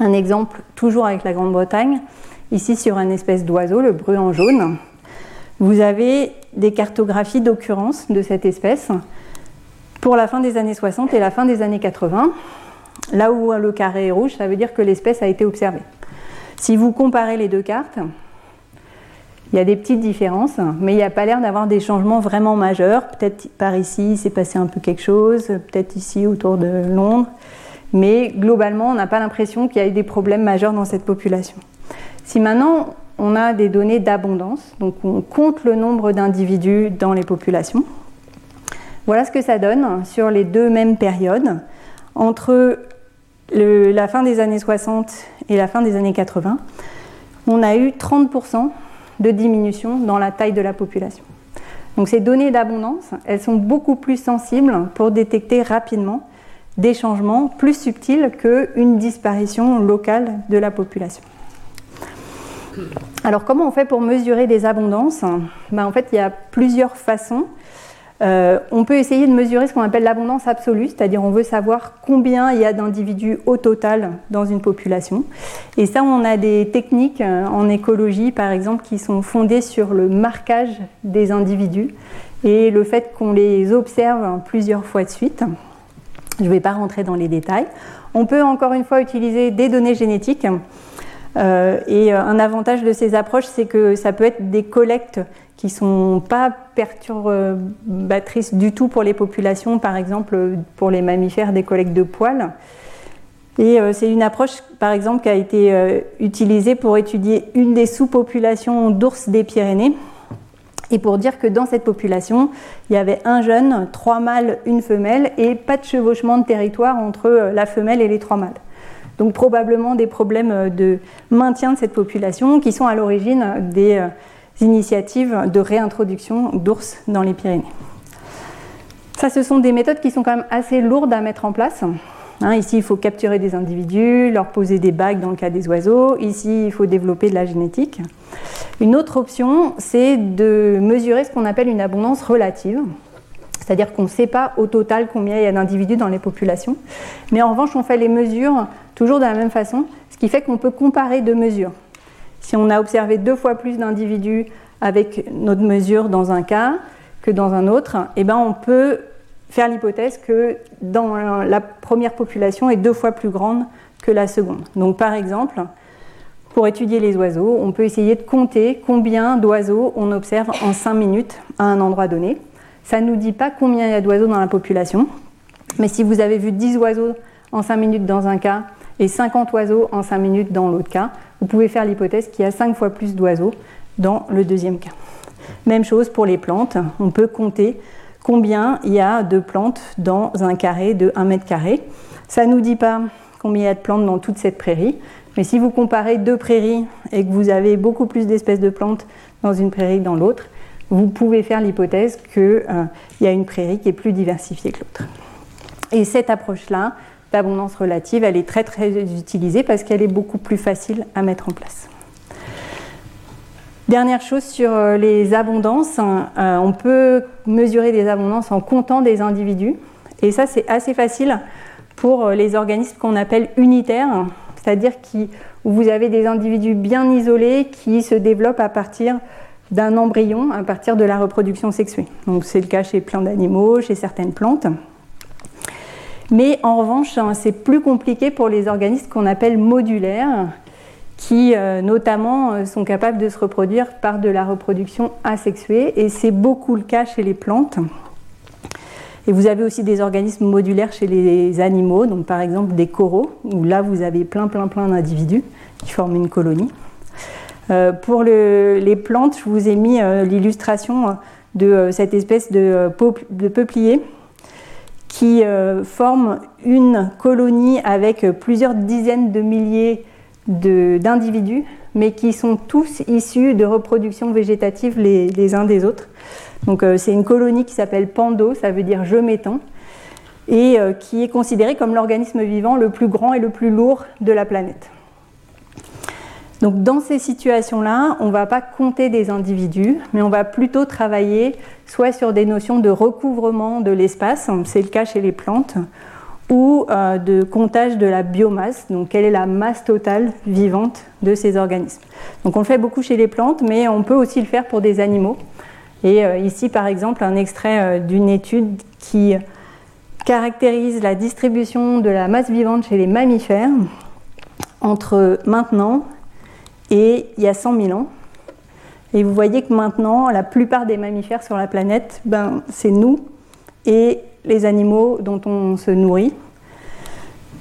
un exemple toujours avec la Grande-Bretagne, ici sur un espèce d'oiseau, le bruant jaune. Vous avez des cartographies d'occurrence de cette espèce pour la fin des années 60 et la fin des années 80. Là où le carré est rouge, ça veut dire que l'espèce a été observée. Si vous comparez les deux cartes, il y a des petites différences, mais il n'y a pas l'air d'avoir des changements vraiment majeurs. Peut-être par ici, il s'est passé un peu quelque chose, peut-être ici autour de Londres, mais globalement, on n'a pas l'impression qu'il y a eu des problèmes majeurs dans cette population. Si maintenant on a des données d'abondance, donc on compte le nombre d'individus dans les populations, voilà ce que ça donne sur les deux mêmes périodes. Entre la fin des années 60 et la fin des années 80, on a eu 30% de diminution dans la taille de la population. Donc ces données d'abondance, elles sont beaucoup plus sensibles pour détecter rapidement des changements plus subtils qu'une disparition locale de la population. Alors comment on fait pour mesurer des abondances? Ben, En fait, il y a plusieurs façons. Euh, on peut essayer de mesurer ce qu'on appelle l'abondance absolue, c'est-à-dire on veut savoir combien il y a d'individus au total dans une population. Et ça, on a des techniques euh, en écologie, par exemple, qui sont fondées sur le marquage des individus et le fait qu'on les observe plusieurs fois de suite. Je ne vais pas rentrer dans les détails. On peut encore une fois utiliser des données génétiques et un avantage de ces approches, c'est que ça peut être des collectes qui ne sont pas perturbatrices du tout pour les populations, par exemple pour les mammifères, des collectes de poils. Et euh, c'est une approche, par exemple, qui a été euh, utilisée pour étudier une des sous-populations d'ours des Pyrénées. Et pour dire que dans cette population, il y avait un jeune, trois mâles, une femelle, et pas de chevauchement de territoire entre euh, la femelle et les trois mâles. Donc probablement des problèmes de maintien de cette population qui sont à l'origine des initiatives de réintroduction d'ours dans les Pyrénées. Ça, ce sont des méthodes qui sont quand même assez lourdes à mettre en place. Hein, ici, il faut capturer des individus, leur poser des bagues dans le cas des oiseaux. Ici, il faut développer de la génétique. Une autre option, c'est de mesurer ce qu'on appelle une abondance relative. C'est-à-dire qu'on ne sait pas au total combien il y a d'individus dans les populations. Mais en revanche, on fait les mesures toujours de la même façon, ce qui fait qu'on peut comparer deux mesures. Si on a observé deux fois plus d'individus avec notre mesure dans un cas que dans un autre, eh ben on peut faire l'hypothèse que dans la première population est deux fois plus grande que la seconde. Donc par exemple, pour étudier les oiseaux, on peut essayer de compter combien d'oiseaux on observe en 5 minutes à un endroit donné. Ça ne nous dit pas combien il y a d'oiseaux dans la population, mais si vous avez vu 10 oiseaux en 5 minutes dans un cas et 50 oiseaux en 5 minutes dans l'autre cas, vous pouvez faire l'hypothèse qu'il y a 5 fois plus d'oiseaux dans le deuxième cas. Même chose pour les plantes, on peut compter combien il y a de plantes dans un carré de 1 mètre carré. Ça ne nous dit pas combien il y a de plantes dans toute cette prairie, mais si vous comparez deux prairies et que vous avez beaucoup plus d'espèces de plantes dans une prairie que dans l'autre, vous pouvez faire l'hypothèse qu'il euh, y a une prairie qui est plus diversifiée que l'autre. Et cette approche-là, d'abondance relative, elle est très très utilisée parce qu'elle est beaucoup plus facile à mettre en place. Dernière chose sur euh, les abondances, hein, euh, on peut mesurer des abondances en comptant des individus. Et ça, c'est assez facile pour euh, les organismes qu'on appelle unitaires, c'est-à-dire où vous avez des individus bien isolés qui se développent à partir d'un embryon, à partir de la reproduction sexuée. Donc c'est le cas chez plein d'animaux, chez certaines plantes. Mais en revanche, hein, c'est plus compliqué pour les organismes qu'on appelle modulaires, qui euh, notamment euh, sont capables de se reproduire par de la reproduction asexuée, et c'est beaucoup le cas chez les plantes. Et vous avez aussi des organismes modulaires chez les animaux, donc par exemple des coraux, où là vous avez plein plein plein d'individus qui forment une colonie. Euh, pour les plantes, je vous ai mis l'illustration de cette espèce de, de peuplier qui forme une colonie avec plusieurs dizaines de milliers d'individus, mais qui sont tous issus de reproduction végétative les, uns des autres. Euh, c'est une colonie qui s'appelle Pando, ça veut dire je m'étends, et euh, qui est considérée comme l'organisme vivant le plus grand et le plus lourd de la planète. Donc dans ces situations-là, on ne va pas compter des individus, mais on va plutôt travailler soit sur des notions de recouvrement de l'espace, c'est le cas chez les plantes, ou euh, de comptage de la biomasse, donc quelle est la masse totale vivante de ces organismes. Donc on le fait beaucoup chez les plantes, mais on peut aussi le faire pour des animaux. Et euh, ici, par exemple, un extrait euh, d'une étude qui caractérise la distribution de la masse vivante chez les mammifères entre maintenant et il y a 100 000 ans. Et vous voyez que maintenant, la plupart des mammifères sur la planète, ben, c'est nous et les animaux dont on se nourrit.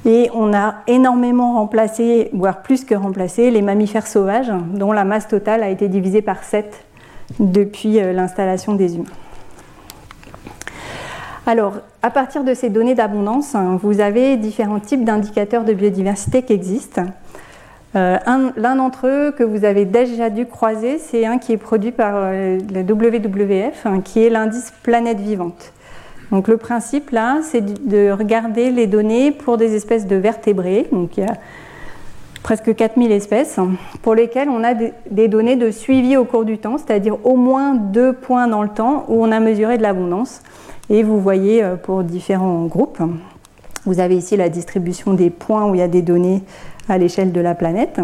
Et on a énormément remplacé, voire plus que remplacé, les mammifères sauvages, dont la masse totale a été divisée par 7 depuis euh, l'installation des humains. Alors, à partir de ces données d'abondance, hein, vous avez différents types d'indicateurs de biodiversité qui existent. Euh, l'un d'entre eux que vous avez déjà dû croiser, c'est un qui est produit par euh, le WWF, hein, qui est l'indice Planète Vivante. Donc le principe là, c'est de regarder les données pour des espèces de vertébrés. Donc il y a presque 4000 espèces pour lesquelles on a des données de suivi au cours du temps, c'est-à-dire au moins deux points dans le temps où on a mesuré de l'abondance. Et vous voyez euh, pour différents groupes, vous avez ici la distribution des points où il y a des données à l'échelle de la planète.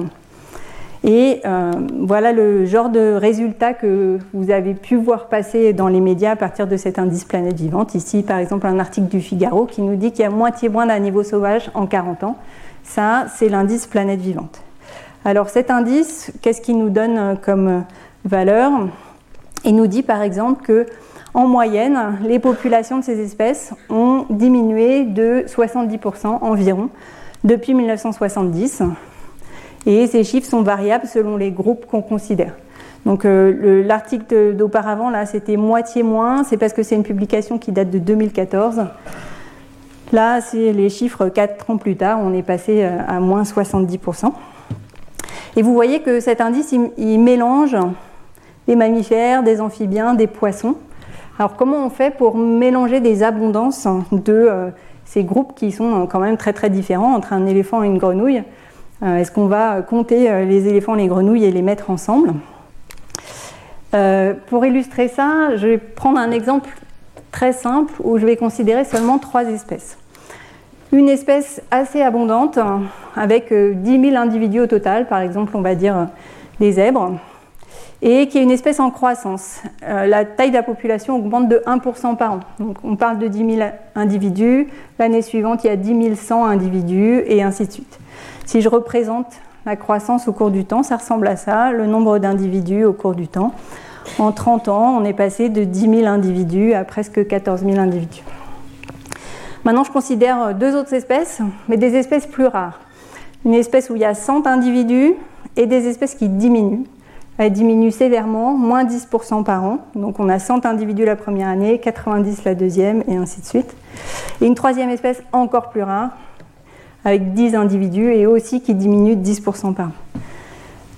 Et euh, voilà le genre de résultats que vous avez pu voir passer dans les médias à partir de cet indice planète vivante. Ici, par exemple, un article du Figaro qui nous dit qu'il y a moitié moins d'un niveau sauvage en 40 ans. Ça, c'est l'indice planète vivante. Alors cet indice, qu'est-ce qu'il nous donne comme valeur? Il nous dit par exemple que en moyenne, les populations de ces espèces ont diminué de 70% environ depuis 1970. Et ces chiffres sont variables selon les groupes qu'on considère. Donc euh, l'article d'auparavant, là, c'était moitié moins. C'est parce que c'est une publication qui date de 2014. Là, c'est les chiffres 4 ans plus tard. On est passé euh, à moins 70%. Et vous voyez que cet indice, il mélange des mammifères, des amphibiens, des poissons. Alors comment on fait pour mélanger des abondances de euh, ces groupes qui sont quand même très très différents entre un éléphant et une grenouille? Est-ce qu'on va compter euh, les éléphants, les grenouilles et les mettre ensemble Pour illustrer ça, je vais prendre un exemple très simple où je vais considérer seulement trois espèces. Une espèce assez abondante avec 10 000 individus au total, par exemple on va dire les zèbres et qui est une espèce en croissance. Euh, la taille de la population augmente de 1% par an. Donc on parle de 10 000 individus, l'année suivante il y a 10 100 individus et ainsi de suite. Si je représente la croissance au cours du temps, ça ressemble à ça, le nombre d'individus au cours du temps. En 30 ans, on est passé de 10 000 individus à presque 14 000 individus. Maintenant, je considère deux autres espèces, mais des espèces plus rares. Une espèce où il y a 100 individus et des espèces qui diminuent elle diminue sévèrement, moins 10% par an. Donc on a 100 individus la première année, 90 la deuxième, et ainsi de suite. Et une troisième espèce encore plus rare, avec 10 individus, et aussi qui diminue de 10% par an.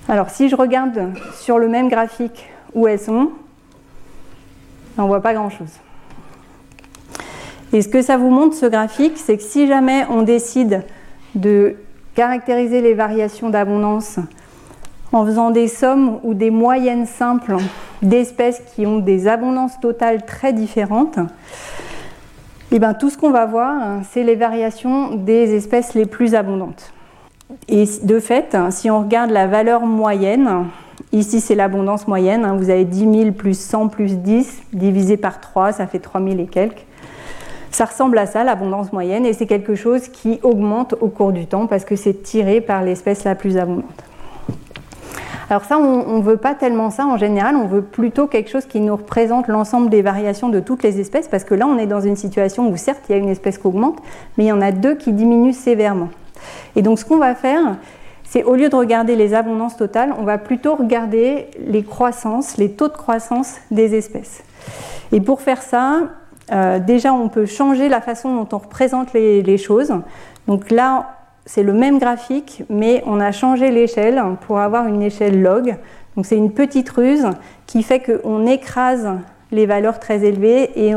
Alors si je regarde sur le même graphique où elles sont, on ne voit pas grand-chose. Et ce que ça vous montre, ce graphique, c'est que si jamais on décide de caractériser les variations d'abondance en faisant des sommes ou des moyennes simples d'espèces qui ont des abondances totales très différentes, et eh bien, tout ce qu'on va voir, c'est les variations des espèces les plus abondantes. Et de fait, si on regarde la valeur moyenne, ici c'est l'abondance moyenne, hein, vous avez 10 000 plus 100 plus 10 divisé par 3, ça fait 3 000 et quelques. Ça ressemble à ça, l'abondance moyenne, et c'est quelque chose qui augmente au cours du temps parce que c'est tiré par l'espèce la plus abondante. Alors ça, on ne veut pas tellement ça en général, on veut plutôt quelque chose qui nous représente l'ensemble des variations de toutes les espèces, parce que là, on est dans une situation où certes, il y a une espèce qui augmente, mais il y en a deux qui diminuent sévèrement. Et donc ce qu'on va faire, c'est au lieu de regarder les abondances totales, on va plutôt regarder les croissances, les taux de croissance des espèces. Et pour faire ça, euh, déjà, on peut changer la façon dont on représente les, choses. Donc là, c'est le même graphique, mais on a changé l'échelle pour avoir une échelle log. Donc c'est une petite ruse qui fait qu'on écrase les valeurs très élevées et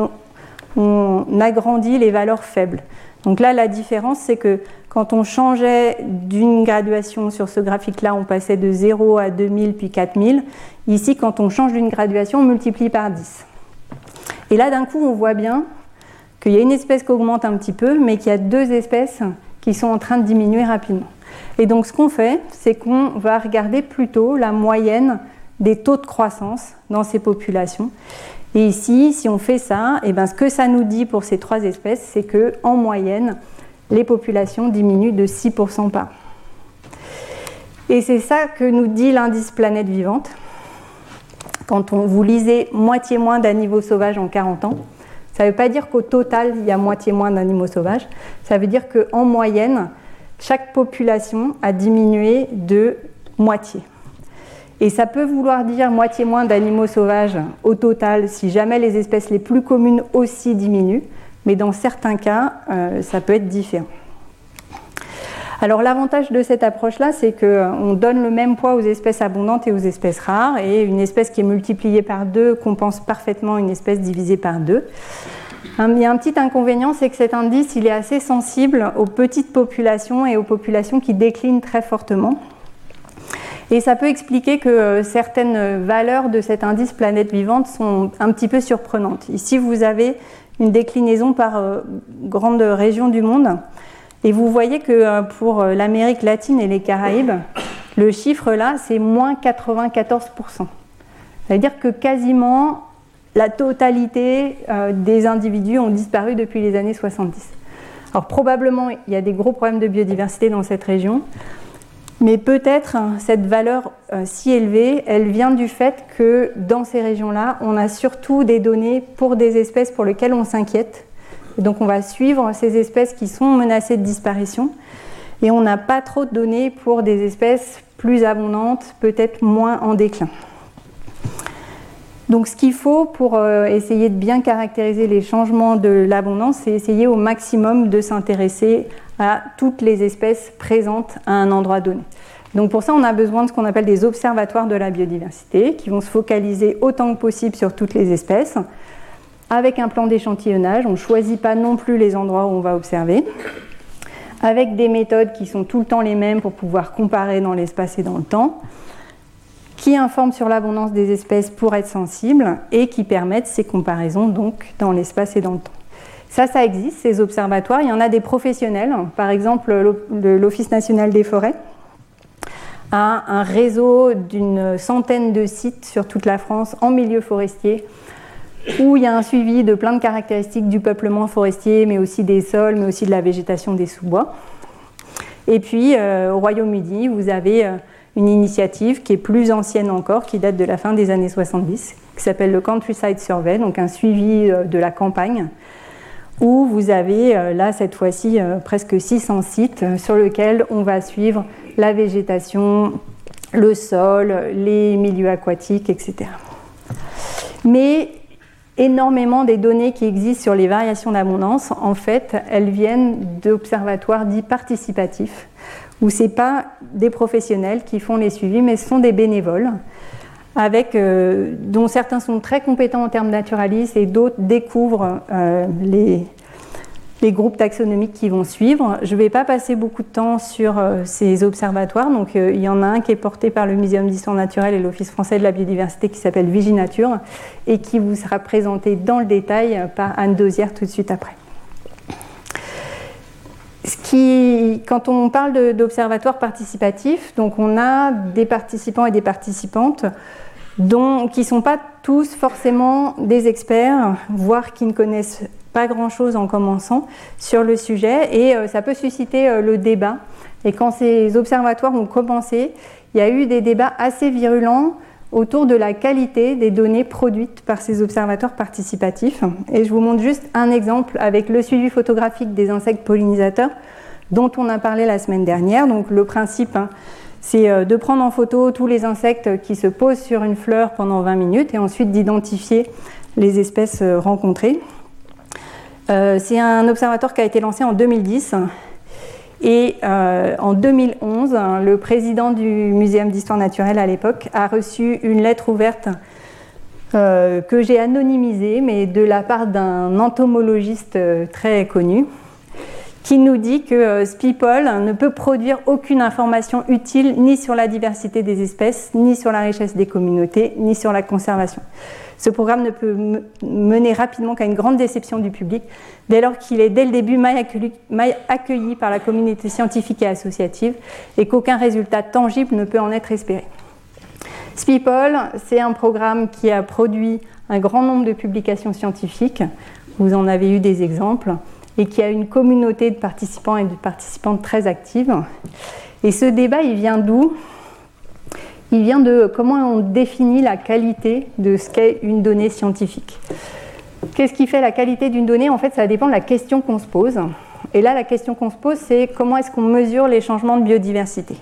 on, agrandit les valeurs faibles. Donc là, la différence, c'est que quand on changeait d'une graduation sur ce graphique-là, on passait de 0 à 2000 puis 4000. Ici, quand on change d'une graduation, on multiplie par 10. Et là, d'un coup, on voit bien qu'il y a une espèce qui augmente un petit peu, mais qu'il y a deux espèces qui sont en train de diminuer rapidement. Et donc ce qu'on fait, c'est qu'on va regarder plutôt la moyenne des taux de croissance dans ces populations. Et ici, si on fait ça, eh ben, ce que ça nous dit pour ces trois espèces, c'est que en moyenne, les populations diminuent de 6% par an. Et c'est ça que nous dit l'indice planète vivante. Quand on, vous lisez moitié moins d'animaux sauvages en 40 ans, ça ne veut pas dire qu'au total, il y a moitié moins d'animaux sauvages. Ça veut dire qu'en moyenne, chaque population a diminué de moitié. Et ça peut vouloir dire moitié moins d'animaux sauvages au total si jamais les espèces les plus communes aussi diminuent, mais dans certains cas, euh, ça peut être différent. Alors l'avantage de cette approche-là, c'est qu'on euh, donne le même poids aux espèces abondantes et aux espèces rares, et une espèce qui est multipliée par deux compense parfaitement une espèce divisée par deux. Il y a un petit inconvénient, c'est que cet indice, il est assez sensible aux petites populations et aux populations qui déclinent très fortement. Et ça peut expliquer que euh, certaines valeurs de cet indice planète vivante sont un petit peu surprenantes. Ici, vous avez une déclinaison par euh, grande région du monde. Et vous voyez que euh, pour euh, l'Amérique latine et les Caraïbes, le chiffre là, c'est moins 94%. Ça veut dire que quasiment la totalité euh, des individus ont disparu depuis les années 70. Alors probablement, il y a des gros problèmes de biodiversité dans cette région. Mais peut-être hein, cette valeur si élevée, elle vient du fait que dans ces régions-là, on a surtout des données pour des espèces pour lesquelles on s'inquiète. Donc on va suivre ces espèces qui sont menacées de disparition. Et on n'a pas trop de données pour des espèces plus abondantes, peut-être moins en déclin. Donc ce qu'il faut pour euh, essayer de bien caractériser les changements de l'abondance, c'est essayer au maximum de s'intéresser à toutes les espèces présentes à un endroit donné. Donc pour ça, on a besoin de ce qu'on appelle des observatoires de la biodiversité, qui vont se focaliser autant que possible sur toutes les espèces, avec un plan d'échantillonnage. On ne choisit pas non plus les endroits où on va observer, avec des méthodes qui sont tout le temps les mêmes pour pouvoir comparer dans l'espace et dans le temps qui informent sur l'abondance des espèces pour être sensibles et qui permettent ces comparaisons donc dans l'espace et dans le temps. Ça, ça existe, ces observatoires. Il y en a des professionnels. Par exemple, l'Office national des forêts a un réseau d'une centaine de sites sur toute la France en milieu forestier où il y a un suivi de plein de caractéristiques du peuplement forestier, mais aussi des sols, mais aussi de la végétation des sous-bois. Et puis, euh, au Royaume-Uni, vous avez euh, une initiative qui est plus ancienne encore, qui date de la fin des années 70, qui s'appelle le Countryside Survey, donc un suivi euh, de la campagne, où vous avez là cette fois-ci presque 600 sites sur lesquels on va suivre la végétation, le sol, les milieux aquatiques, etc. Mais énormément des données qui existent sur les variations d'abondance, en fait, elles viennent d'observatoires dits participatifs, où ce n'est pas des professionnels qui font les suivis, mais ce sont des bénévoles, euh, dont certains sont très compétents en termes naturalistes et d'autres découvrent euh, les, les, groupes taxonomiques qui vont suivre. Je ne vais pas passer beaucoup de temps sur euh, ces observatoires. Donc, il y en a un qui est porté par le Muséum d'histoire naturelle et l'Office français de la biodiversité qui s'appelle Viginature et qui vous sera présenté dans le détail par Anne Dosière tout de suite après quand on parle d'observatoire participatif, donc on a des participants et des participantes qui ne sont pas tous forcément des experts, voire qui ne connaissent pas grand-chose en commençant sur le sujet, et euh, ça peut susciter euh, le débat. Et quand ces observatoires ont commencé, il y a eu des débats assez virulents autour de la qualité des données produites par ces observatoires participatifs. Et je vous montre juste un exemple avec le suivi photographique des insectes pollinisateurs dont on a parlé la semaine dernière. Donc le principe, hein, c'est euh, de prendre en photo tous les insectes qui se posent sur une fleur pendant 20 minutes et ensuite d'identifier les espèces rencontrées. Euh, c'est un observatoire qui a été lancé en 2010 et en 2011, hein, le président du Muséum d'histoire naturelle à l'époque a reçu une lettre ouverte que j'ai anonymisée, mais de la part d'un entomologiste très connu, qui nous dit que euh, Spipol ne peut produire aucune information utile ni sur la diversité des espèces, ni sur la richesse des communautés, ni sur la conservation. Ce programme ne peut mener rapidement qu'à une grande déception du public, dès lors qu'il est dès le début mal accueilli, par la communauté scientifique et associative et qu'aucun résultat tangible ne peut en être espéré. Spipol, c'est un programme qui a produit un grand nombre de publications scientifiques. Vous en avez eu des exemples et qui a une communauté de participants et de participantes très active. Et ce débat, il vient d'où? Il vient de comment on définit la qualité de ce qu'est une donnée scientifique? Qu'est-ce qui fait la qualité d'une donnée? En fait, ça dépend de la question qu'on se pose. Et là, la question qu'on se pose, c'est comment est-ce qu'on mesure les changements de biodiversité?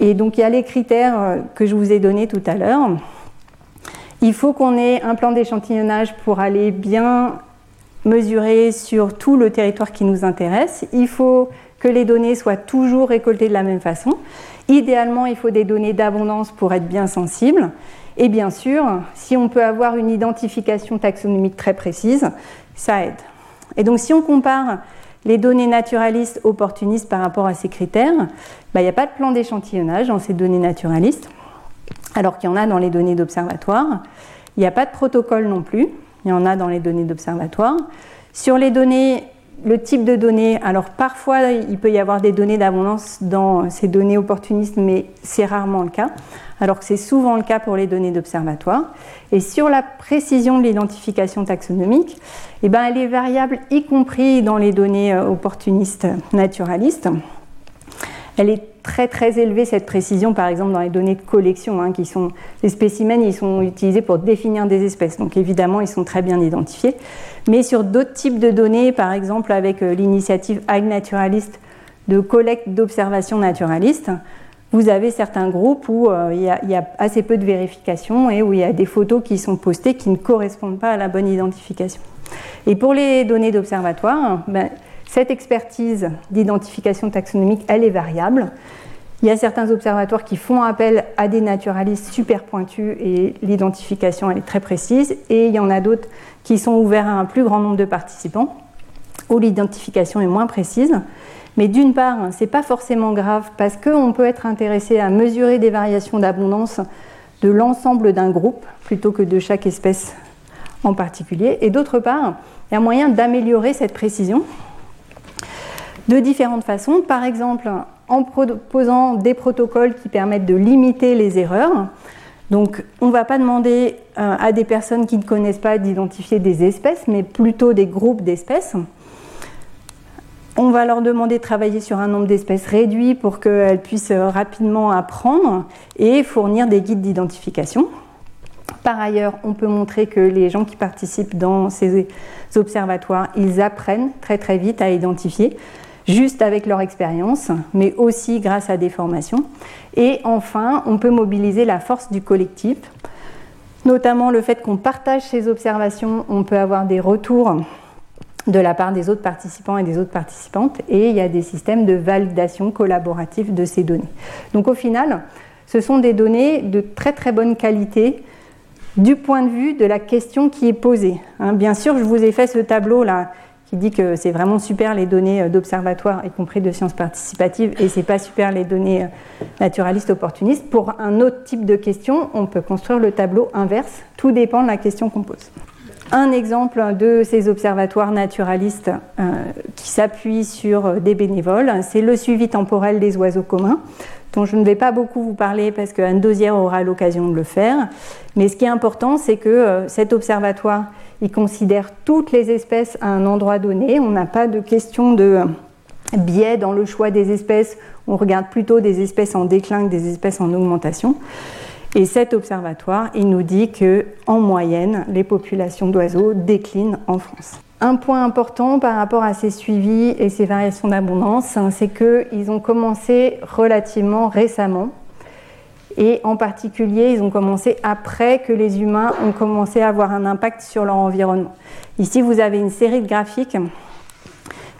Et donc, il y a les critères que je vous ai donnés tout à l'heure. Il faut qu'on ait un plan d'échantillonnage pour aller bien mesurer sur tout le territoire qui nous intéresse. Il faut que les données soient toujours récoltées de la même façon. Idéalement, il faut des données d'abondance pour être bien sensibles. Et bien sûr, si on peut avoir une identification taxonomique très précise, ça aide. Et donc si on compare les données naturalistes opportunistes par rapport à ces critères, bah, il n'y a pas de plan d'échantillonnage dans ces données naturalistes, alors qu'il y en a dans les données d'observatoire. Il n'y a pas de protocole non plus. Il y en a dans les données d'observatoire. Sur les données, le type de données, alors parfois il peut y avoir des données d'abondance dans ces données opportunistes, mais c'est rarement le cas, alors que c'est souvent le cas pour les données d'observatoire. Et sur la précision de l'identification taxonomique, eh ben, elle est variable, y compris dans les données euh, opportunistes naturalistes. Elle est très très élevée cette précision, par exemple dans les données de collection, hein, qui sont les spécimens, ils sont utilisés pour définir des espèces, donc évidemment ils sont très bien identifiés. Mais sur d'autres types de données, par exemple avec euh, l'initiative Ag Naturalist de collecte d'observations naturalistes, vous avez certains groupes où euh, il, y a, assez peu de vérification et où il y a des photos qui sont postées qui ne correspondent pas à la bonne identification. Et pour les données d'observatoire, ben, cette expertise d'identification taxonomique, elle est variable. Il y a certains observatoires qui font appel à des naturalistes super pointus et l'identification elle est très précise. Et il y en a d'autres qui sont ouverts à un plus grand nombre de participants où l'identification est moins précise. Mais d'une part, ce n'est pas forcément grave parce qu'on peut être intéressé à mesurer des variations d'abondance de l'ensemble d'un groupe plutôt que de chaque espèce en particulier. Et d'autre part, il y a moyen d'améliorer cette précision de différentes façons. Par exemple, en proposant des protocoles qui permettent de limiter les erreurs. Donc, on ne va pas demander euh, à des personnes qui ne connaissent pas d'identifier des espèces, mais plutôt des groupes d'espèces. On va leur demander de travailler sur un nombre d'espèces réduit pour qu'elles puissent euh, rapidement apprendre et fournir des guides d'identification. Par ailleurs, on peut montrer que les gens qui participent dans ces observatoires, ils apprennent très très vite à identifier, juste avec leur expérience, mais aussi grâce à des formations. Et enfin, on peut mobiliser la force du collectif, notamment le fait qu'on partage ces observations, on peut avoir des retours de la part des autres participants et des autres participantes, et il y a des systèmes de validation collaborative de ces données. Donc au final, ce sont des données de très très bonne qualité du point de vue de la question qui est posée. Hein, bien sûr, je vous ai fait ce tableau là qui dit que c'est vraiment super les données d'observatoire, y compris de sciences participatives, et c'est pas super les données naturalistes opportunistes. Pour un autre type de question, on peut construire le tableau inverse. Tout dépend de la question qu'on pose. Un exemple de ces observatoires naturalistes euh, qui s'appuient sur des bénévoles, c'est le suivi temporel des oiseaux communs, dont je ne vais pas beaucoup vous parler parce qu'Anne Dosière aura l'occasion de le faire. Mais ce qui est important, c'est que euh, cet observatoire, il considère toutes les espèces à un endroit donné. On n'a pas de question de biais dans le choix des espèces. On regarde plutôt des espèces en déclin que des espèces en augmentation. Et cet observatoire, il nous dit que en moyenne, les populations d'oiseaux déclinent en France. Un point important par rapport à ces suivis et ces variations d'abondance, hein, c'est qu'ils ont commencé relativement récemment. Et en particulier, ils ont commencé après que les humains ont commencé à avoir un impact sur leur environnement. Ici, vous avez une série de graphiques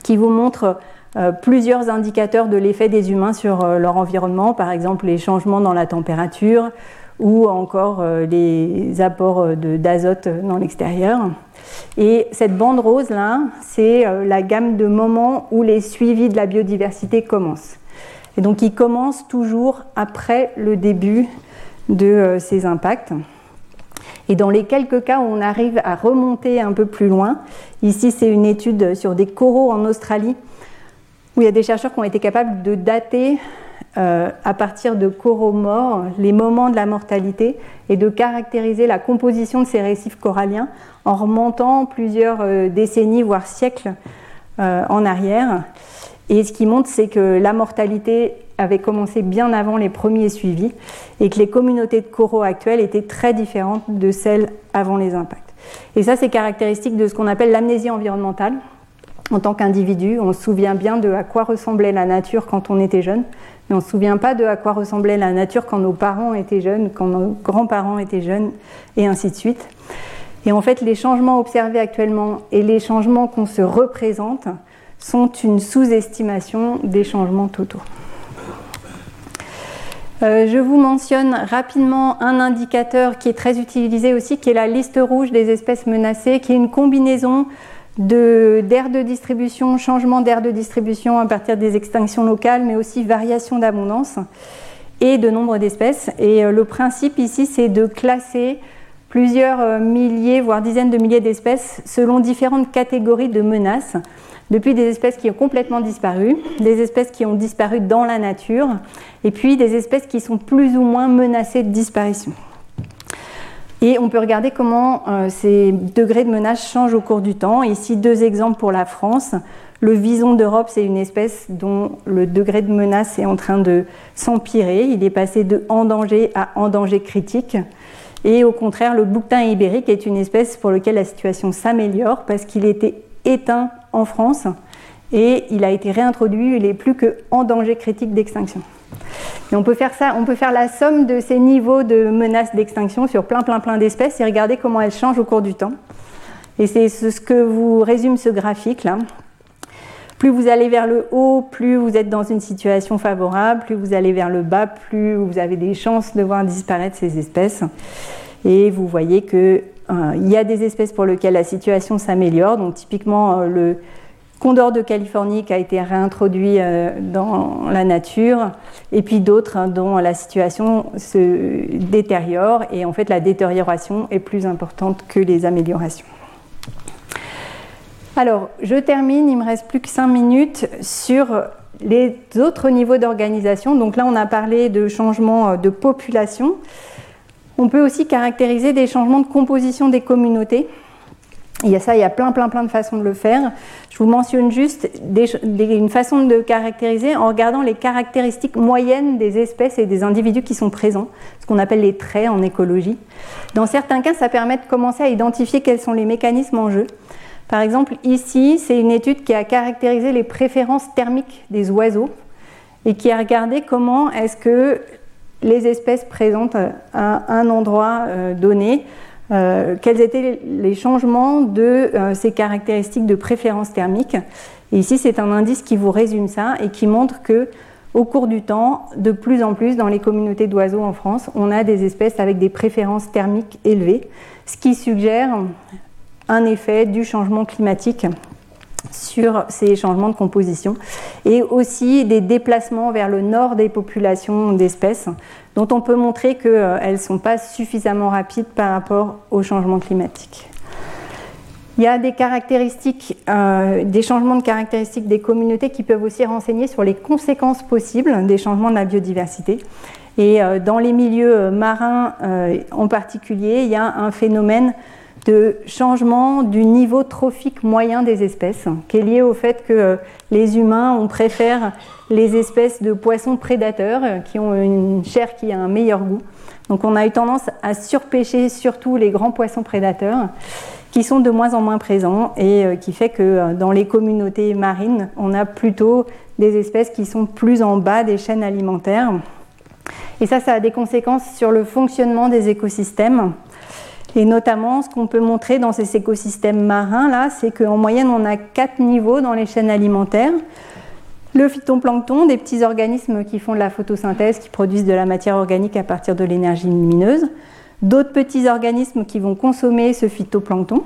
qui vous montrent euh, plusieurs indicateurs de l'effet des humains sur euh, leur environnement, par exemple les changements dans la température, ou encore euh, les apports d'azote dans l'extérieur. Et cette bande rose là, c'est euh, la gamme de moments où les suivis de la biodiversité commencent. Et donc ils commencent toujours après le début de ces impacts. Et dans les quelques cas où on arrive à remonter un peu plus loin, ici c'est une étude sur des coraux en Australie, où il y a des chercheurs qui ont été capables de dater euh, à partir de coraux morts les moments de la mortalité et de caractériser la composition de ces récifs coralliens en remontant plusieurs euh, décennies, voire siècles euh, en arrière. Et ce qui montre, c'est que la mortalité avait commencé bien avant les premiers suivis et que les communautés de coraux actuelles étaient très différentes de celles avant les impacts. Et ça, c'est caractéristique de ce qu'on appelle l'amnésie environnementale. En tant qu'individu, on se souvient bien de à quoi ressemblait la nature quand on était jeune, on ne se souvient pas de à quoi ressemblait la nature quand nos parents étaient jeunes, quand nos grands-parents étaient jeunes, et ainsi de suite. Et en fait, les changements observés actuellement et les changements qu'on se représente sont une sous-estimation des changements totaux. Euh, je vous mentionne rapidement un indicateur qui est très utilisé aussi, qui est la liste rouge des espèces menacées, qui est une combinaison d'air de, distribution, changement d'air de distribution à partir des extinctions locales, mais aussi variation d'abondance et de nombre d'espèces. Et euh, le principe ici, c'est de classer plusieurs euh, milliers, voire dizaines de milliers d'espèces selon différentes catégories de menaces, depuis des espèces qui ont complètement disparu, des espèces qui ont disparu dans la nature, et puis des espèces qui sont plus ou moins menacées de disparition. Et on peut regarder comment euh, ces degrés de menace changent au cours du temps. Ici, deux exemples pour la France. Le vison d'Europe, c'est une espèce dont le degré de menace est en train de s'empirer. Il est passé de en danger à en danger critique. Et au contraire, le bouquetin ibérique est une espèce pour laquelle la situation s'améliore parce qu'il était éteint en France et il a été réintroduit, il n'est plus que en danger critique d'extinction. Et on peut faire ça, on peut faire la somme de ces niveaux de menace d'extinction sur plein plein plein d'espèces et regarder comment elles changent au cours du temps. Et c'est ce que vous résume ce graphique là. Plus vous allez vers le haut, plus vous êtes dans une situation favorable, plus vous allez vers le bas, plus vous avez des chances de voir disparaître ces espèces. Et vous voyez qu'il euh, y a des espèces pour lesquelles la situation s'améliore. Donc typiquement euh, le condor de Californie qui a été réintroduit euh, dans la nature, et puis d'autres hein, dont la situation se détériore. Et en fait la détérioration est plus importante que les améliorations. Alors, je termine, il me reste plus que 5 minutes sur les autres niveaux d'organisation. Donc là, on a parlé de changements de population. On peut aussi caractériser des changements de composition des communautés. Il y a ça, il y a plein, plein, plein de façons de le faire. Je vous mentionne juste une façon de caractériser en regardant les caractéristiques moyennes des espèces et des individus qui sont présents, ce qu'on appelle les traits en écologie. Dans certains cas, ça permet de commencer à identifier quels sont les mécanismes en jeu. Par exemple, ici, c'est une étude qui a caractérisé les préférences thermiques des oiseaux et qui a regardé comment est-ce que les espèces présentes à un endroit euh, donné, euh, quels étaient les changements de euh, ces caractéristiques de préférence thermique. Ici, c'est un indice qui vous résume ça et qui montre que au cours du temps, de plus en plus dans les communautés d'oiseaux en France, on a des espèces avec des préférences thermiques élevées, ce qui suggère un effet du changement climatique sur ces changements de composition et aussi des déplacements vers le nord des populations d'espèces dont on peut montrer qu'elles ne sont pas suffisamment rapides par rapport au changement climatique. Il y a des caractéristiques, euh, des changements de caractéristiques des communautés qui peuvent aussi renseigner sur les conséquences possibles des changements de la biodiversité. Et euh, dans les milieux marins euh, en particulier, il y a un phénomène de changement du niveau trophique moyen des espèces, qui est lié au fait que euh, les humains, on préfère les espèces de poissons prédateurs euh, qui ont une chair qui a un meilleur goût. Donc on a eu tendance à surpêcher surtout les grands poissons prédateurs qui sont de moins en moins présents et euh, qui fait que dans les communautés marines, on a plutôt des espèces qui sont plus en bas des chaînes alimentaires. Et ça, ça a des conséquences sur le fonctionnement des écosystèmes. Et notamment, ce qu'on peut montrer dans ces écosystèmes marins, là, c'est qu'en moyenne, on a quatre niveaux dans les chaînes alimentaires. Le phytoplancton, des petits organismes qui font de la photosynthèse, qui produisent de la matière organique à partir de l'énergie lumineuse. D'autres petits organismes qui vont consommer ce phytoplancton.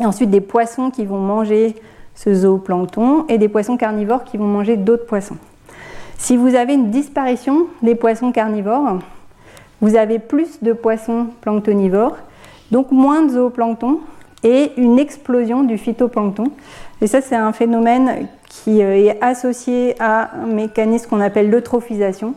Et ensuite, des poissons qui vont manger ce zooplancton et des poissons carnivores qui vont manger d'autres poissons. Si vous avez une disparition des poissons carnivores, vous avez plus de poissons planctonivores donc moins de zooplancton et une explosion du phytoplancton. Et ça, c'est un phénomène qui euh, est associé à un mécanisme qu'on appelle l'eutrophisation,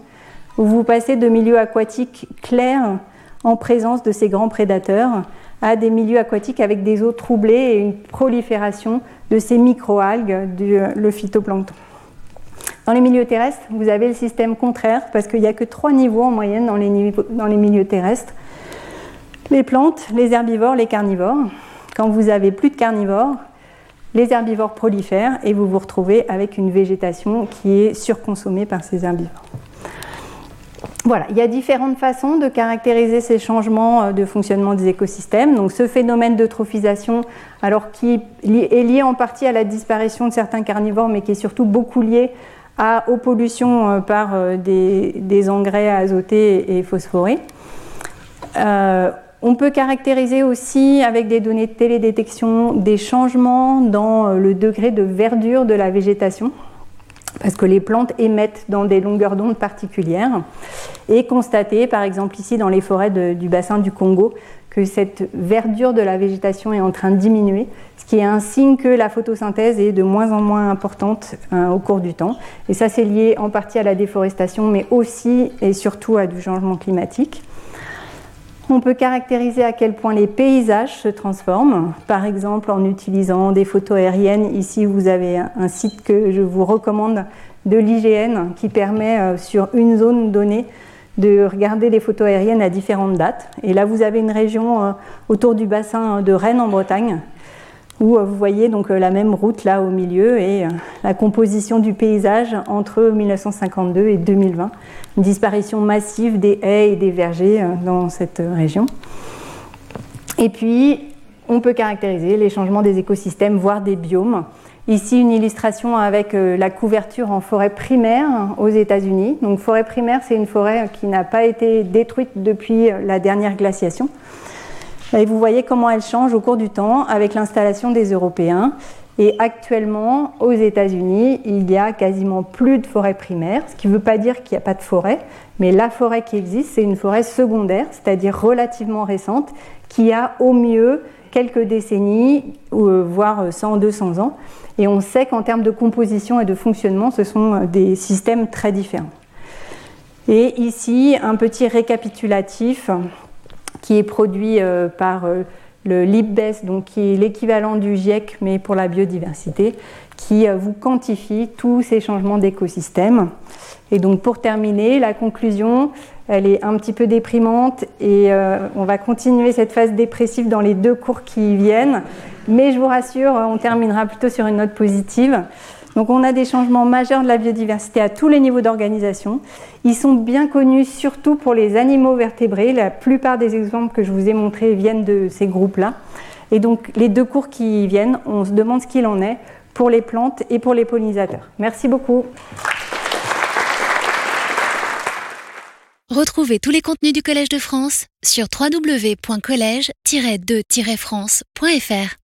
où vous passez de milieux aquatiques clairs en présence de ces grands prédateurs à des milieux aquatiques avec des eaux troublées et une prolifération de ces microalgues, du, euh, le phytoplancton. Dans les milieux terrestres, vous avez le système contraire parce qu'il n'y a que trois niveaux en moyenne dans les, dans les milieux terrestres les plantes, les herbivores, les carnivores. Quand vous avez plus de carnivores, les herbivores prolifèrent et vous vous retrouvez avec une végétation qui est surconsommée par ces herbivores. Voilà, il y a différentes façons de caractériser ces changements euh, de fonctionnement des écosystèmes. Donc ce phénomène d'eutrophisation, alors qui est lié en partie à la disparition de certains carnivores, mais qui est surtout beaucoup lié à, aux pollutions euh, par euh, des, engrais azotés et phosphorés. On peut caractériser aussi avec des données de télédétection des changements dans euh, le degré de verdure de la végétation, parce que les plantes émettent dans des longueurs d'onde particulières, et constater par exemple ici dans les forêts du bassin du Congo que cette verdure de la végétation est en train de diminuer, ce qui est un signe que la photosynthèse est de moins en moins importante hein, au cours du temps. Et ça, c'est lié en partie à la déforestation, mais aussi et surtout à du changement climatique. On peut caractériser à quel point les paysages se transforment, par exemple en utilisant des photos aériennes. Ici, vous avez un site que je vous recommande de l'IGN qui permet euh, sur une zone donnée de regarder les photos aériennes à différentes dates. Et là, vous avez une région euh, autour du bassin de Rennes en Bretagne où euh, vous voyez donc la même route là au milieu et la composition du paysage entre 1952 et 2020. Une disparition massive des haies et des vergers dans cette région. Et puis, on peut caractériser les changements des écosystèmes, voire des biomes. Ici, une illustration avec euh, la couverture en forêt primaire aux États-Unis. Donc, forêt primaire, c'est une forêt qui n'a pas été détruite depuis la dernière glaciation. Et vous voyez comment elle change au cours du temps avec l'installation des Européens. Et actuellement, aux États-Unis, il y a quasiment plus de forêt primaire, ce qui ne veut pas dire qu'il n'y a pas de forêt, mais la forêt qui existe, c'est une forêt secondaire, c'est-à-dire relativement récente, qui a au mieux quelques décennies, euh, voire 100, 200 ans. Et on sait qu'en termes de composition et de fonctionnement, ce sont euh, des systèmes très différents. Et ici, un petit récapitulatif qui est produit euh, par euh, le LibBES, donc qui est l'équivalent du GIEC, mais pour la biodiversité, qui vous quantifie tous ces changements d'écosystème. Et donc pour terminer, la conclusion, elle est un petit peu déprimante et on va continuer cette phase dépressive dans les deux cours qui viennent. Mais je vous rassure, on terminera plutôt sur une note positive. Donc on a des changements majeurs de la biodiversité à tous les niveaux d'organisation. Ils sont bien connus surtout pour les animaux vertébrés. La plupart des exemples que je vous ai montrés viennent de ces groupes-là. Et donc les deux cours qui viennent, on se demande ce qu'il en est pour les plantes et pour les pollinisateurs. Merci beaucoup. Retrouvez tous les contenus du Collège de France sur www.colège-2-france.fr.